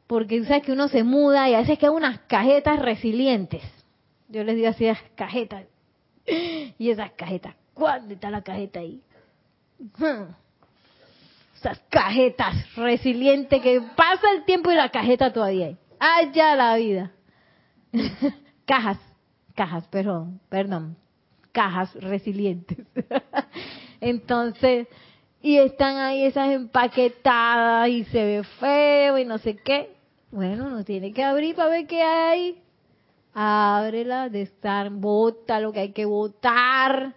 porque sabes que uno se muda y a veces quedan unas cajetas resilientes. Yo les digo así, las cajetas. Y esas cajetas, ¿cuándo está la cajeta ahí? Esas cajetas resilientes que pasa el tiempo y la cajeta todavía hay. Allá la vida. cajas, cajas, perdón, perdón, cajas resilientes. Entonces, y están ahí esas empaquetadas y se ve feo y no sé qué. Bueno, uno tiene que abrir para ver qué hay. Ábrela, bota lo que hay que botar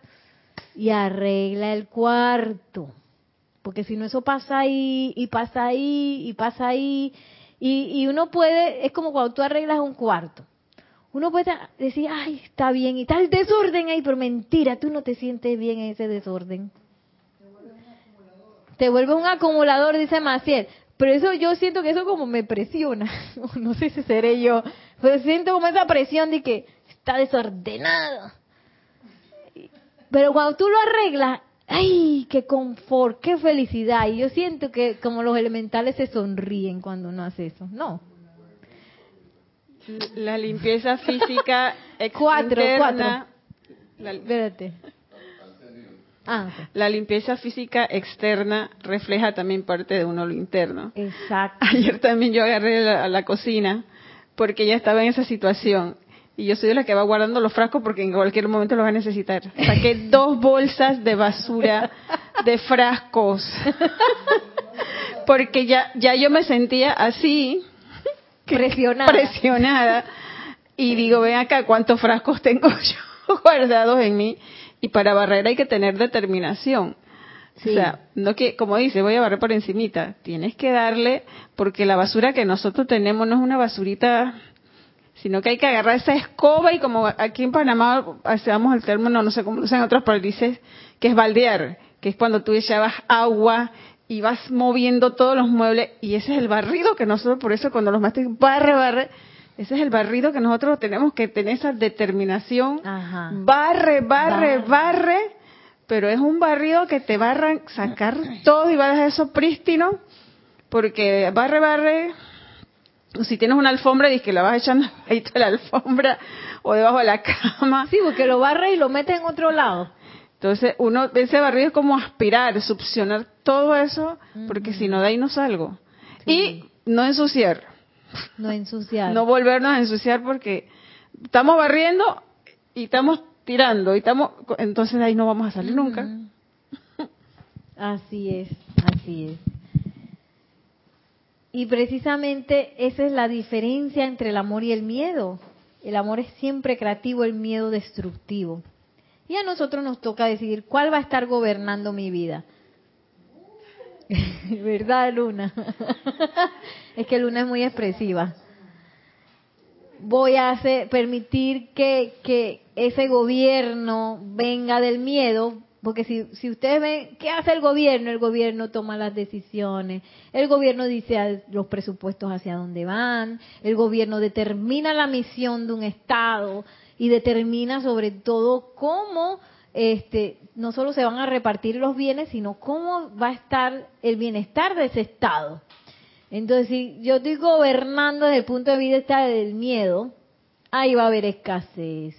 y arregla el cuarto. Porque si no, eso pasa ahí, y pasa ahí, y pasa ahí. Y, y uno puede, es como cuando tú arreglas un cuarto. Uno puede decir, ay, está bien, y tal desorden ahí, pero mentira, tú no te sientes bien en ese desorden. Te vuelve un acumulador, dice Maciel. Pero eso yo siento que eso como me presiona. No sé si seré yo. Pero siento como esa presión de que está desordenado. Pero cuando tú lo arreglas, ¡ay! ¡Qué confort! ¡Qué felicidad! Y yo siento que como los elementales se sonríen cuando uno hace eso. No. La limpieza física externa. Cuatro, cuatro. Espérate. Ah, la limpieza física externa refleja también parte de uno lo interno. Exacto. Ayer también yo agarré a la, cocina porque ya estaba en esa situación y yo soy de la que va guardando los frascos porque en cualquier momento los va a necesitar. Saqué dos bolsas de basura de frascos porque ya ya yo me sentía así presionada presionada y digo ven acá cuántos frascos tengo yo guardados en mí y para barrer hay que tener determinación. O sea, no que, como dice, voy a barrer por encimita. Tienes que darle, porque la basura que nosotros tenemos no es una basurita, sino que hay que agarrar esa escoba y como aquí en Panamá hacemos el término, no sé cómo lo usan en otros países, que es baldear, que es cuando tú echabas agua y vas moviendo todos los muebles y ese es el barrido que nosotros, por eso cuando los maestros barre, barre, ese es el barrido que nosotros tenemos que tener esa determinación. Barre, barre, barre, pero es un barrido que te va a sacar todo y va a dejar eso prístino, porque barre, barre, si tienes una alfombra y que la vas echando ahí de la alfombra o debajo de la cama. Sí, porque lo barre y lo mete en otro lado. Entonces, uno, ese barrido es como aspirar, succionar todo eso, porque si no, de ahí no salgo. Y no ensuciar. No ensuciar. No volvernos a ensuciar porque estamos barriendo y estamos tirando y estamos entonces ahí no vamos a salir nunca. Así es, así es. Y precisamente esa es la diferencia entre el amor y el miedo. El amor es siempre creativo, el miedo destructivo. Y a nosotros nos toca decidir cuál va a estar gobernando mi vida. ¿Verdad, Luna? es que Luna es muy expresiva. Voy a permitir que, que ese gobierno venga del miedo, porque si, si ustedes ven, ¿qué hace el gobierno? El gobierno toma las decisiones, el gobierno dice los presupuestos hacia dónde van, el gobierno determina la misión de un Estado y determina sobre todo cómo este, no solo se van a repartir los bienes, sino cómo va a estar el bienestar de ese Estado. Entonces, si yo estoy gobernando desde el punto de vista del miedo, ahí va a haber escasez,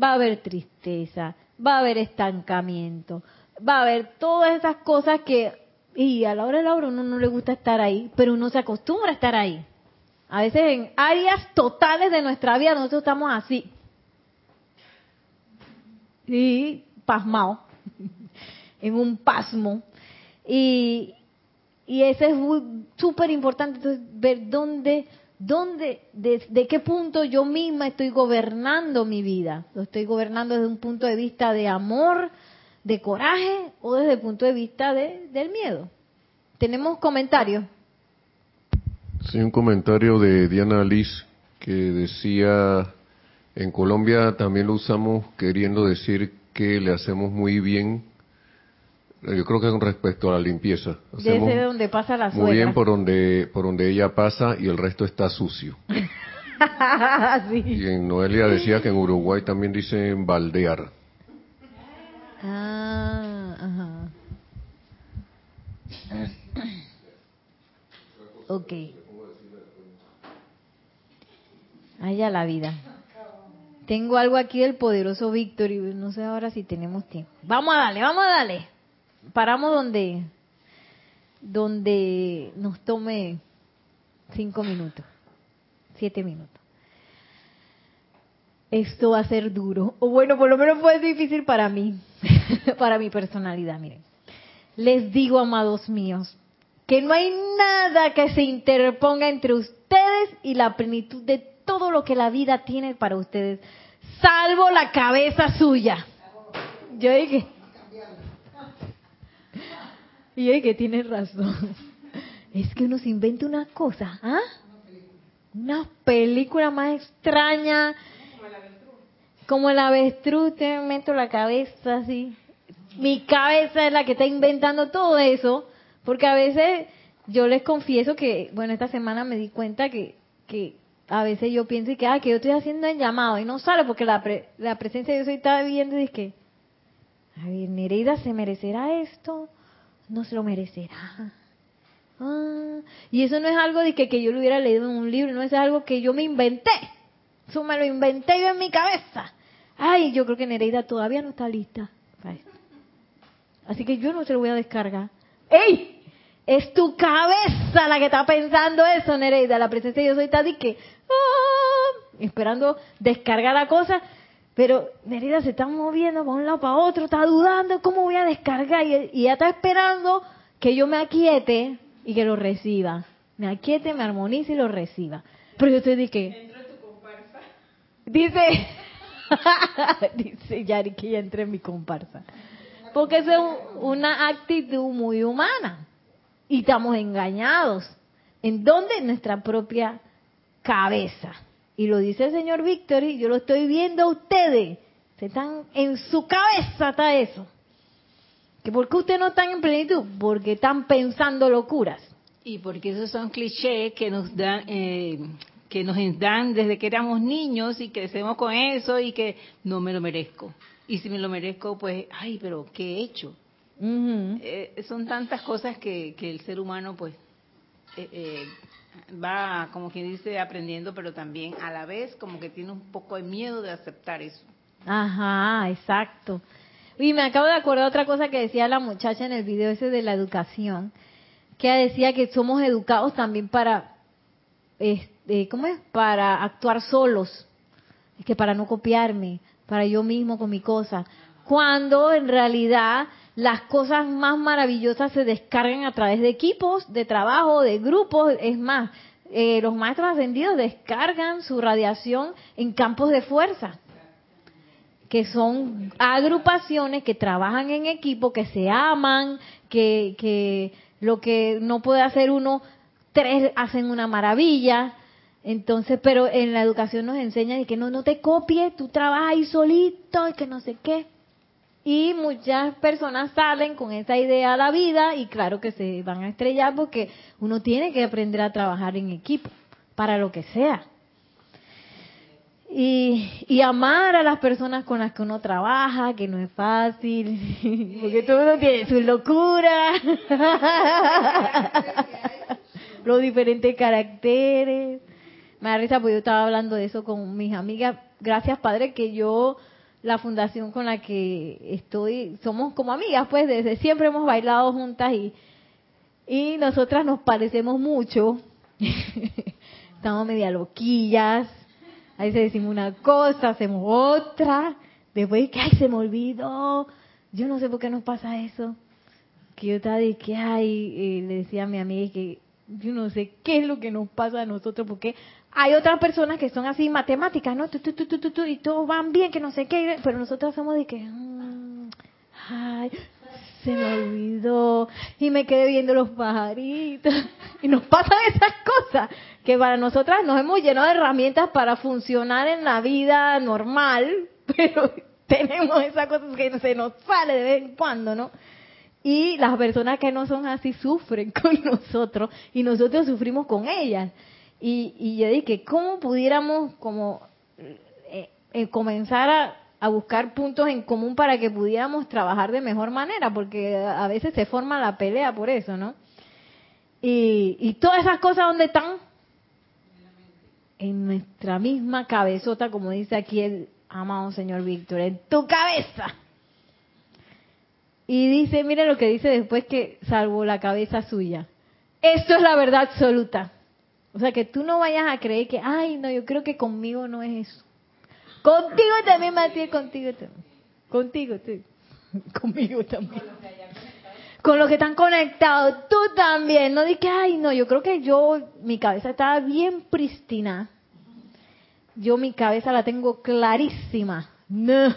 va a haber tristeza, va a haber estancamiento, va a haber todas esas cosas que, y a la hora de la hora uno no le gusta estar ahí, pero uno se acostumbra a estar ahí. A veces en áreas totales de nuestra vida nosotros estamos así, y pasmado, en un pasmo. Y, y eso es súper importante, ver dónde, dónde, de, qué punto yo misma estoy gobernando mi vida. ¿Lo estoy gobernando desde un punto de vista de amor, de coraje o desde el punto de vista de, del miedo? ¿Tenemos comentarios? Sí, un comentario de Diana Liz que decía, en Colombia también lo usamos queriendo decir que le hacemos muy bien yo creo que con respecto a la limpieza. Desde donde pasa la suegra. Muy bien por donde, por donde ella pasa y el resto está sucio. Y en Noelia decía que en Uruguay también dicen baldear. Ah, ajá. Ok. Allá la vida. Tengo algo aquí del poderoso Víctor y no sé ahora si tenemos tiempo. Vamos a darle, vamos a darle paramos donde, donde nos tome cinco minutos, siete minutos. Esto va a ser duro, o bueno, por lo menos fue difícil para mí, para mi personalidad, miren. Les digo, amados míos, que no hay nada que se interponga entre ustedes y la plenitud de todo lo que la vida tiene para ustedes, salvo la cabeza suya. Yo dije, y es que tiene razón. Es que uno se inventa una cosa, ¿ah? Una película más extraña. Como el avestruz, te meto la cabeza así. Mi cabeza es la que está inventando todo eso, porque a veces yo les confieso que, bueno, esta semana me di cuenta que, que a veces yo pienso que, ah, que yo estoy haciendo el llamado y no sale porque la, la presencia de Dios está viendo y es que, a ver, Nereida se merecerá esto no se lo merecerá. Ah, y eso no es algo de que, que yo lo hubiera leído en un libro, no es algo que yo me inventé. Eso me lo inventé yo en mi cabeza. Ay, yo creo que Nereida todavía no está lista Así que yo no se lo voy a descargar. ¡Ey! Es tu cabeza la que está pensando eso, Nereida. La presencia de Dios está de que, ah, esperando descargar la cosa pero Nerida se está moviendo para un lado para otro, está dudando cómo voy a descargar y, y ella está esperando que yo me aquiete y que lo reciba. Me aquiete, me armonice y lo reciba. Pero yo estoy de que... tu comparsa. Dice, dice Yari que ya entré en mi comparsa. Porque es una actitud muy humana. Y estamos engañados. ¿En dónde? En nuestra propia cabeza. Y lo dice el señor Victory, yo lo estoy viendo a ustedes. Se están en su cabeza está eso. ¿Que ¿Por qué ustedes no están en plenitud? Porque están pensando locuras. Y porque esos son clichés que nos dan, eh, que nos dan desde que éramos niños y crecemos con eso y que no me lo merezco. Y si me lo merezco, pues, ay, pero ¿qué he hecho? Eh, son tantas cosas que, que el ser humano, pues, eh, eh va, como quien dice, aprendiendo, pero también a la vez como que tiene un poco de miedo de aceptar eso. Ajá, exacto. Y me acabo de acordar otra cosa que decía la muchacha en el video ese de la educación, que decía que somos educados también para, este, ¿cómo es? Para actuar solos, es que para no copiarme, para yo mismo con mi cosa. Cuando en realidad las cosas más maravillosas se descargan a través de equipos de trabajo, de grupos. Es más, eh, los maestros ascendidos descargan su radiación en campos de fuerza, que son agrupaciones que trabajan en equipo, que se aman, que, que lo que no puede hacer uno, tres hacen una maravilla. Entonces, pero en la educación nos enseñan que no, no te copies, tú trabajas ahí solito y que no sé qué. Y muchas personas salen con esa idea a la vida y claro que se van a estrellar porque uno tiene que aprender a trabajar en equipo para lo que sea. Y, y, amar a las personas con las que uno trabaja, que no es fácil, porque todo uno tiene sus locuras, los diferentes caracteres. Me da risa porque yo estaba hablando de eso con mis amigas. Gracias, Padre, que yo la fundación con la que estoy, somos como amigas, pues desde siempre hemos bailado juntas y, y nosotras nos parecemos mucho. Estamos media loquillas, a veces decimos una cosa, hacemos otra, Después que, ay, se me olvidó. Yo no sé por qué nos pasa eso. Que yo estaba de que, ay, le decía a mi amiga que yo no sé qué es lo que nos pasa a nosotros, porque hay otras personas que son así matemáticas, ¿no? y todos van bien, que no sé qué, pero nosotros somos de que, mm, ay, se me olvidó y me quedé viendo los pajaritos y nos pasan esas cosas que para nosotras nos hemos llenado de herramientas para funcionar en la vida normal, pero tenemos esas cosas que se nos sale de vez en cuando, ¿no? Y las personas que no son así sufren con nosotros y nosotros sufrimos con ellas. Y, y yo dije, ¿cómo pudiéramos como eh, eh, comenzar a buscar puntos en común para que pudiéramos trabajar de mejor manera, porque a veces se forma la pelea por eso, ¿no? Y, y todas esas cosas, ¿dónde están? En nuestra misma cabezota, como dice aquí el amado señor Víctor, en tu cabeza. Y dice, mire lo que dice después que salvo la cabeza suya. Esto es la verdad absoluta. O sea, que tú no vayas a creer que, ay, no, yo creo que conmigo no es eso. Contigo también, Matías, contigo también. Contigo, tú. Conmigo también. Con los que están conectados, tú también. No dije, ay, no, yo creo que yo, mi cabeza estaba bien prístina. Yo mi cabeza la tengo clarísima. No.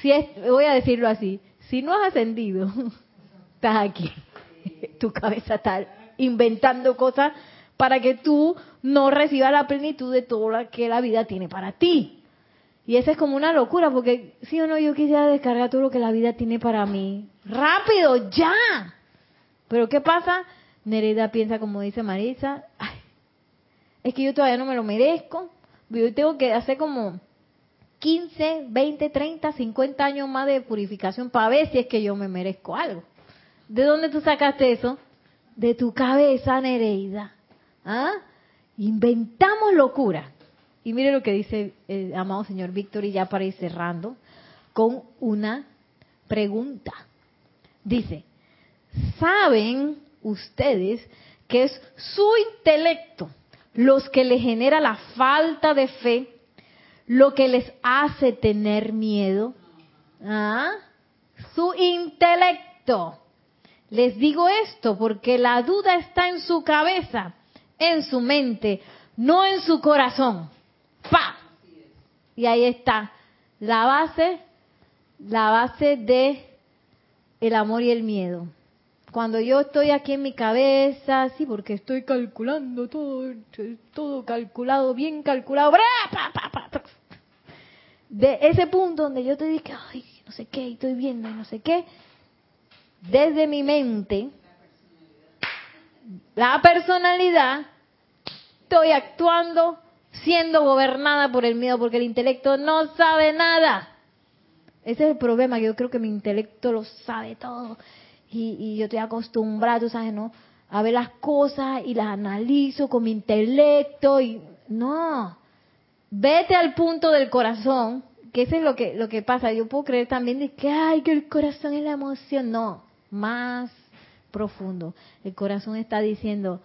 Si es, voy a decirlo así, si no has ascendido, estás aquí. Tu cabeza está inventando cosas para que tú no recibas la plenitud de todo lo que la vida tiene para ti. Y esa es como una locura, porque si o no, yo quisiera descargar todo lo que la vida tiene para mí. ¡Rápido, ya! Pero ¿qué pasa? Nereida piensa como dice Marisa, Ay, es que yo todavía no me lo merezco. Yo tengo que hacer como 15, 20, 30, 50 años más de purificación para ver si es que yo me merezco algo. ¿De dónde tú sacaste eso? De tu cabeza, Nereida. ¿Ah? Inventamos locura. Y mire lo que dice el amado señor Víctor, y ya para ir cerrando, con una pregunta. Dice, ¿saben ustedes que es su intelecto los que le genera la falta de fe, lo que les hace tener miedo? ¿Ah? Su intelecto. Les digo esto porque la duda está en su cabeza, en su mente, no en su corazón. ¡Pa! Y ahí está la base, la base de el amor y el miedo. Cuando yo estoy aquí en mi cabeza, sí, porque estoy calculando todo, todo calculado, bien calculado, de ese punto donde yo te digo, ay, no sé qué, estoy viendo y no sé qué, desde mi mente, la personalidad, estoy actuando siendo gobernada por el miedo, porque el intelecto no sabe nada. Ese es el problema, yo creo que mi intelecto lo sabe todo. Y, yo estoy acostumbrada, sabes, ¿no? A ver las cosas y las analizo con mi intelecto y no. Vete al punto del corazón, que ese es lo que, lo que pasa. Yo puedo creer también de que, ay, que el corazón es la emoción. No, más profundo. El corazón está diciendo,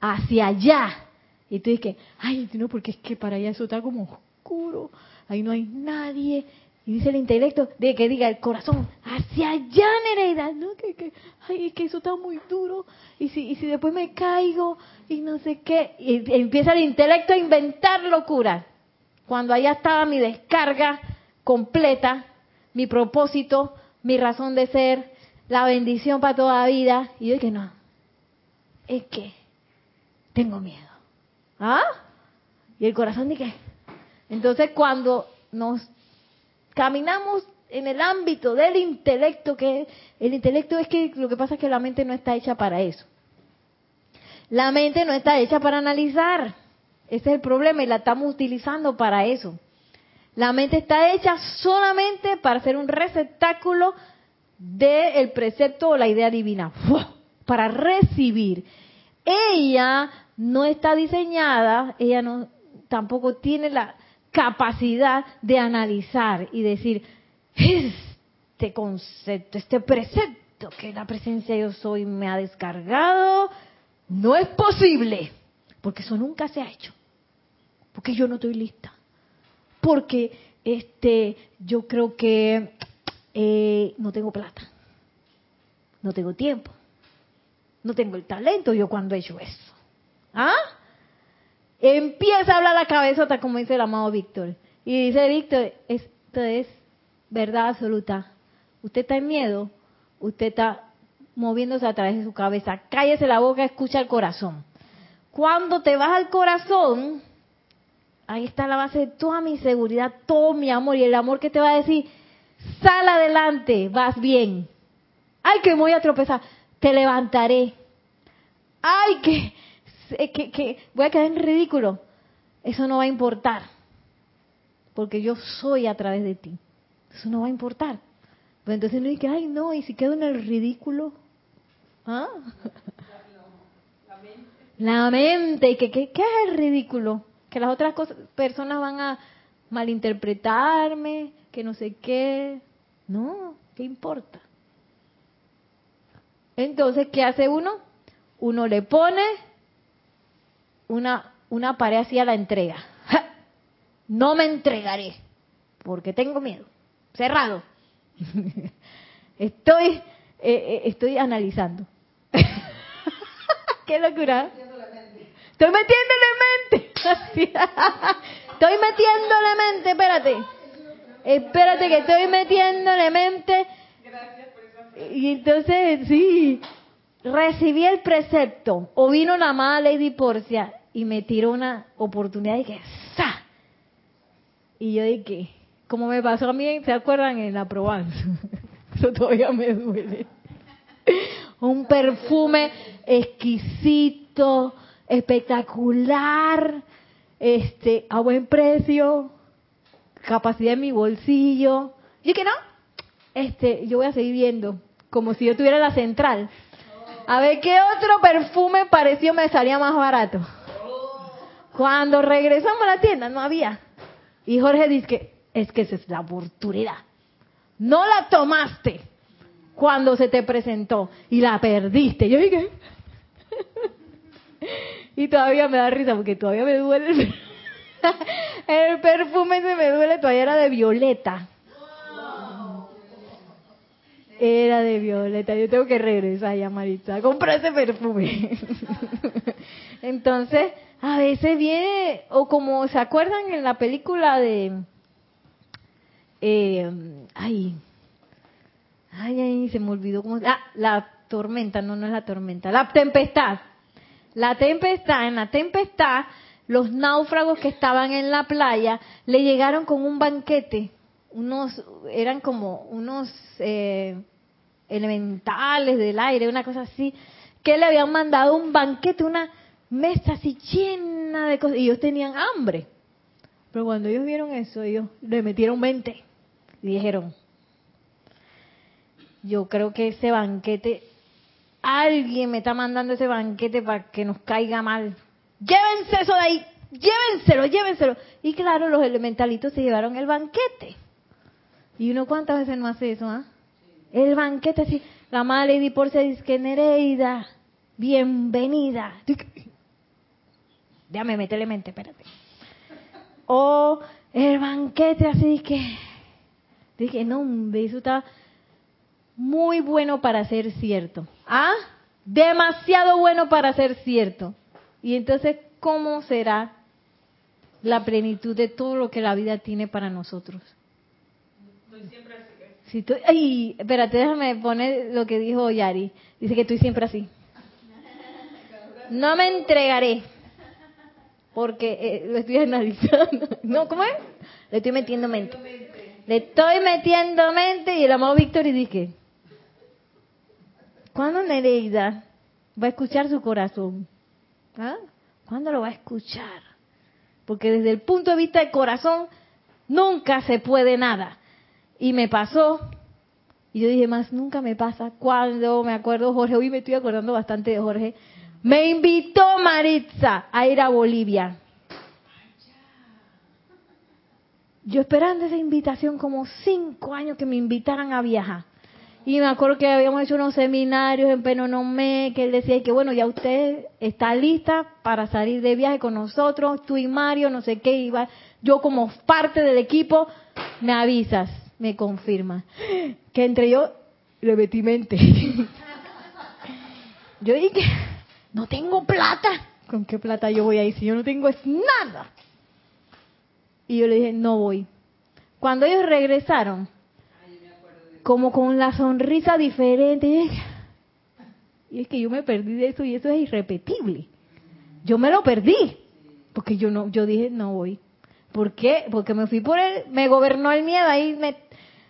hacia allá y tú dices, ay, no, porque es que para allá eso está como oscuro, ahí no hay nadie. Y dice el intelecto, de que diga el corazón, hacia allá, Nereida, ¿no? Que, que, ay, es que eso está muy duro, y si, y si después me caigo, y no sé qué, y empieza el intelecto a inventar locuras. Cuando allá estaba mi descarga completa, mi propósito, mi razón de ser, la bendición para toda vida, y yo dije, no, es que tengo miedo. ¿Ah? ¿Y el corazón qué? Entonces cuando nos caminamos en el ámbito del intelecto, que el intelecto es que lo que pasa es que la mente no está hecha para eso. La mente no está hecha para analizar. Ese es el problema y la estamos utilizando para eso. La mente está hecha solamente para ser un receptáculo del precepto o la idea divina, para recibir. Ella no está diseñada, ella no tampoco tiene la capacidad de analizar y decir, este concepto, este precepto que la presencia yo soy me ha descargado, no es posible, porque eso nunca se ha hecho, porque yo no estoy lista, porque este, yo creo que eh, no tengo plata, no tengo tiempo, no tengo el talento yo cuando he hecho eso. ¿Ah? Empieza a hablar la cabezota, como dice el amado Víctor. Y dice Víctor, esto es verdad absoluta. Usted está en miedo, usted está moviéndose a través de su cabeza. Cállese la boca, escucha el corazón. Cuando te vas al corazón, ahí está la base de toda mi seguridad, todo mi amor y el amor que te va a decir, sal adelante, vas bien. Ay, que voy a tropezar, te levantaré. Ay, que, que, que voy a quedar en ridículo. Eso no va a importar, porque yo soy a través de ti. Eso no va a importar. Pero entonces no dice, ay, no, y si quedo en el ridículo. ¿Ah? La mente. ¿Qué, qué, qué es el ridículo? Que las otras personas van a malinterpretarme, que no sé qué. No, ¿qué importa? Entonces, ¿qué hace uno? Uno le pone una, una pared así a la entrega. No me entregaré, porque tengo miedo. Cerrado. Estoy, eh, eh, estoy analizando. Qué locura. Estoy metiéndole mente. estoy metiéndole mente, espérate. Espérate que estoy metiéndole mente. Y entonces, sí, recibí el precepto. O vino la amada Lady Porcia y me tiró una oportunidad y que, ¡sa! Y yo dije, como me pasó a mí, ¿se acuerdan en la Provence? Eso todavía me duele. Un perfume exquisito, espectacular, este, a buen precio, capacidad en mi bolsillo. Y que no, este, yo voy a seguir viendo, como si yo tuviera la central. A ver qué otro perfume pareció me salía más barato. Cuando regresamos a la tienda no había. Y Jorge dice que es que esa es la oportunidad. No la tomaste cuando se te presentó y la perdiste. Yo dije, y todavía me da risa porque todavía me duele el, perfume se me duele, todavía era de violeta. Era de violeta, yo tengo que regresar ya, Maritza, comprar ese perfume. Entonces, a veces viene, o como se acuerdan en la película de, eh, ay, ay, ay, se me olvidó cómo, ah, la tormenta, no, no es la tormenta, la tempestad. La tempestad, en la tempestad, los náufragos que estaban en la playa le llegaron con un banquete unos, eran como unos eh, elementales del aire, una cosa así, que le habían mandado un banquete, una mesa así llena de cosas, y ellos tenían hambre. Pero cuando ellos vieron eso, ellos le metieron 20 y dijeron, yo creo que ese banquete, alguien me está mandando ese banquete para que nos caiga mal. Llévense eso de ahí, llévenselo, llévenselo. Y claro, los elementalitos se llevaron el banquete. ¿Y uno cuántas veces no hace eso? ah? El banquete así. La madre Lady Porcia dice que Nereida, bienvenida. Déjame meterle mente, espérate. O el banquete así que... Dije, no, eso está muy bueno para ser cierto. ¿Ah? Demasiado bueno para ser cierto. Y entonces, ¿cómo será la plenitud de todo lo que la vida tiene para nosotros? Estoy siempre así. Si ay, espérate, déjame poner lo que dijo Yari. Dice que estoy siempre así. No me entregaré. Porque eh, lo estoy analizando. ¿No? ¿Cómo es? Le estoy metiendo mente. Le estoy metiendo mente y el amado Víctor y dije, ¿cuándo Nereida va a escuchar su corazón? ¿Ah? ¿Cuándo lo va a escuchar? Porque desde el punto de vista del corazón nunca se puede nada. Y me pasó, y yo dije, más nunca me pasa, cuando me acuerdo Jorge, hoy me estoy acordando bastante de Jorge, me invitó Maritza a ir a Bolivia. Yo esperando esa invitación como cinco años que me invitaran a viajar. Y me acuerdo que habíamos hecho unos seminarios en Penonomé, que él decía que bueno, ya usted está lista para salir de viaje con nosotros, tú y Mario, no sé qué, iba yo como parte del equipo, me avisas, me confirma. Que entre yo le metí mente. yo dije, no tengo plata. ¿Con qué plata yo voy a ir si yo no tengo es nada? Y yo le dije, no voy. Cuando ellos regresaron, como con la sonrisa diferente, y es que yo me perdí de eso y eso es irrepetible. Yo me lo perdí, porque yo no, yo dije, no voy. ¿Por qué? Porque me fui por el, me gobernó el miedo, ahí me,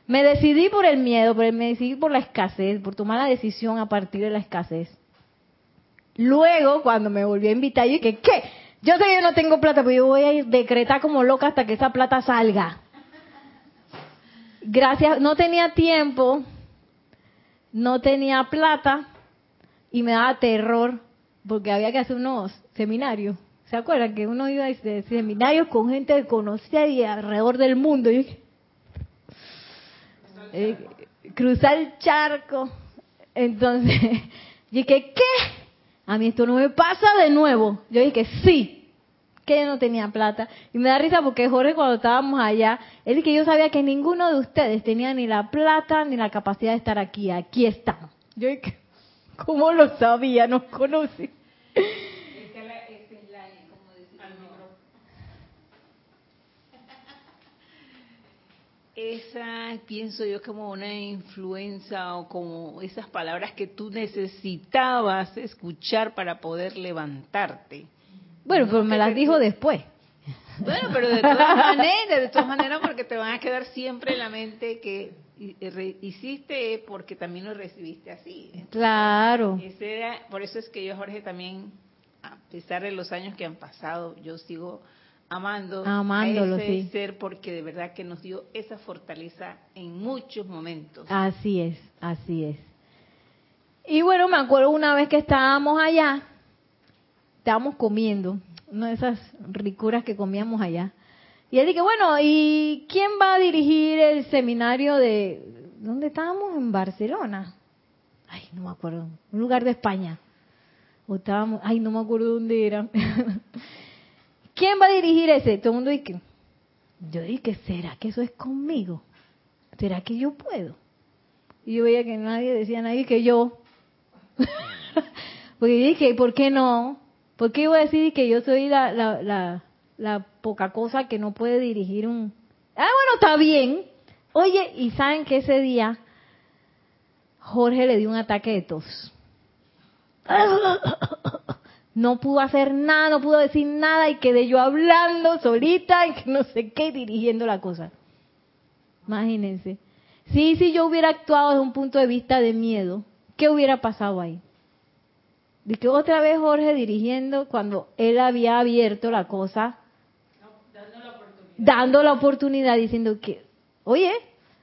me decidí por el miedo, pero me decidí por la escasez, por tomar la decisión a partir de la escasez. Luego, cuando me volví a invitar, yo dije, ¿qué? Yo sé que yo no tengo plata, pero yo voy a decretar como loca hasta que esa plata salga. Gracias, no tenía tiempo, no tenía plata y me daba terror porque había que hacer unos seminarios. ¿Se acuerdan que uno iba a seminarios con gente conocida y alrededor del mundo? eh, cruzar el charco. Entonces, dije, ¿qué? A mí esto no me pasa de nuevo. Yo dije, sí, que no tenía plata. Y me da risa porque Jorge cuando estábamos allá, él que yo sabía que ninguno de ustedes tenía ni la plata ni la capacidad de estar aquí. Aquí estamos. Yo dije, ¿cómo lo sabía? Nos conoce. esa pienso yo como una influencia o como esas palabras que tú necesitabas escuchar para poder levantarte. Bueno, pero me las dijo después. Bueno, pero de todas maneras, de todas maneras porque te van a quedar siempre en la mente que hiciste porque también lo recibiste así. claro. por eso es que yo, Jorge, también, a pesar de los años que han pasado, yo sigo amando Amándolo, a ese ser porque de verdad que nos dio esa fortaleza en muchos momentos. Así es, así es. Y bueno, me acuerdo una vez que estábamos allá, estábamos comiendo, una de esas ricuras que comíamos allá. Y él dije, bueno, ¿y quién va a dirigir el seminario de... ¿Dónde estábamos? En Barcelona. Ay, no me acuerdo. Un lugar de España. O estábamos... Ay, no me acuerdo dónde era. ¿Quién va a dirigir ese? Todo el mundo dice, yo dije, ¿será que eso es conmigo? ¿Será que yo puedo? Y yo veía que nadie decía nadie que yo. Porque dije, ¿por qué no? ¿Por qué iba a decir que yo soy la, la, la, la poca cosa que no puede dirigir un... Ah, bueno, está bien. Oye, y saben que ese día Jorge le dio un ataque de tos no pudo hacer nada, no pudo decir nada y quedé yo hablando solita y que no sé qué, dirigiendo la cosa. Imagínense. Sí, si yo hubiera actuado desde un punto de vista de miedo, ¿qué hubiera pasado ahí? De que otra vez Jorge dirigiendo cuando él había abierto la cosa, dando, la dando la oportunidad, diciendo que, oye,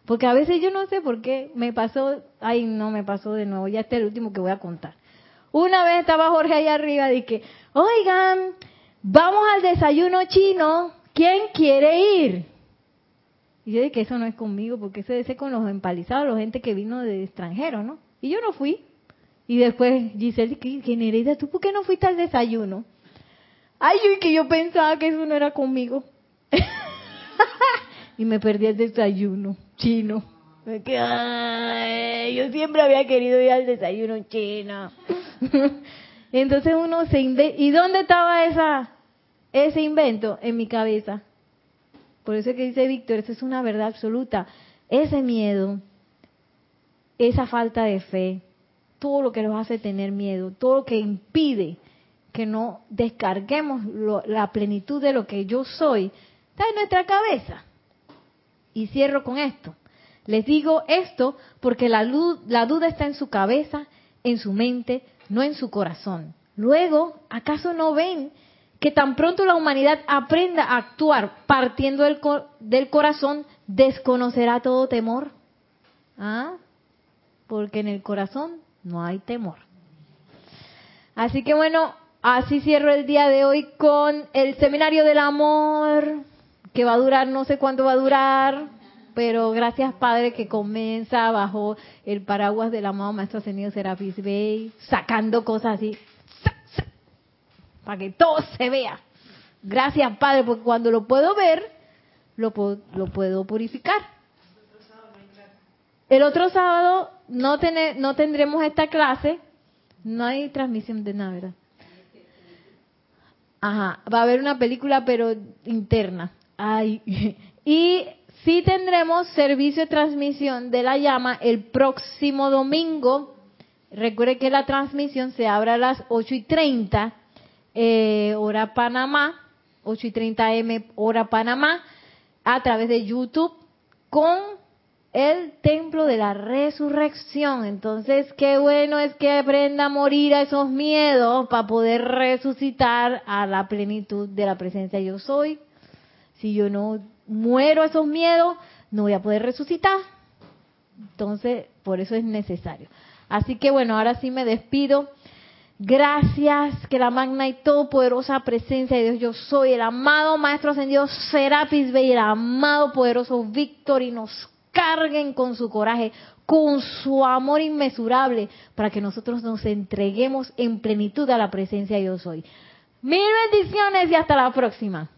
porque a veces yo no sé por qué me pasó, ay, no me pasó de nuevo, ya este es el último que voy a contar. Una vez estaba Jorge ahí arriba dije, oigan, vamos al desayuno chino, ¿quién quiere ir? Y yo dije, eso no es conmigo, porque eso ser con los empalizados, la gente que vino de extranjero, ¿no? Y yo no fui. Y después Giselle, ¿qué Nereida, tú por qué no fuiste al desayuno? Ay, yo que yo pensaba que eso no era conmigo. y me perdí el desayuno chino. yo siempre había querido ir al desayuno chino. Entonces uno se inventa. ¿Y dónde estaba esa, ese invento? En mi cabeza. Por eso es que dice Víctor, eso es una verdad absoluta. Ese miedo, esa falta de fe, todo lo que nos hace tener miedo, todo lo que impide que no descarguemos la plenitud de lo que yo soy, está en nuestra cabeza. Y cierro con esto. Les digo esto porque la, duda está en su cabeza, en su mente, no en su corazón. Luego, ¿acaso no ven que tan pronto la humanidad aprenda a actuar partiendo del, del corazón, desconocerá todo temor? ¿Ah? Porque en el corazón no hay temor. Así que bueno, así cierro el día de hoy con el seminario del amor, que va a durar, no sé cuánto va a durar, pero gracias Padre que comienza bajo el paraguas del amado Maestro Ascendido Serapis Bey, sacando cosas así, para que todo se vea. Gracias Padre, porque cuando lo puedo ver, lo, lo puedo purificar. El otro sábado no, no tendremos esta clase, no hay transmisión de nada, ¿verdad? Ajá, va a haber una película pero interna. Ay. Y sí tendremos servicio de transmisión de la llama el próximo domingo. Recuerde que la transmisión se abre a las 8 y 30, eh, hora Panamá, 8 y 30 M, hora Panamá, a través de YouTube, con el templo de la resurrección. Entonces, qué bueno es que aprenda a morir a esos miedos para poder resucitar a la plenitud de la presencia yo soy. Si yo no muero a esos miedos, no voy a poder resucitar. Entonces, por eso es necesario. Así que bueno, ahora sí me despido. Gracias que la magna y todopoderosa presencia de Dios yo soy, el amado Maestro Ascendido Serapis Bey, el amado poderoso Víctor y nos carguen con su coraje, con su amor inmesurable, para que nosotros nos entreguemos en plenitud a la presencia de Dios hoy. Mil bendiciones y hasta la próxima.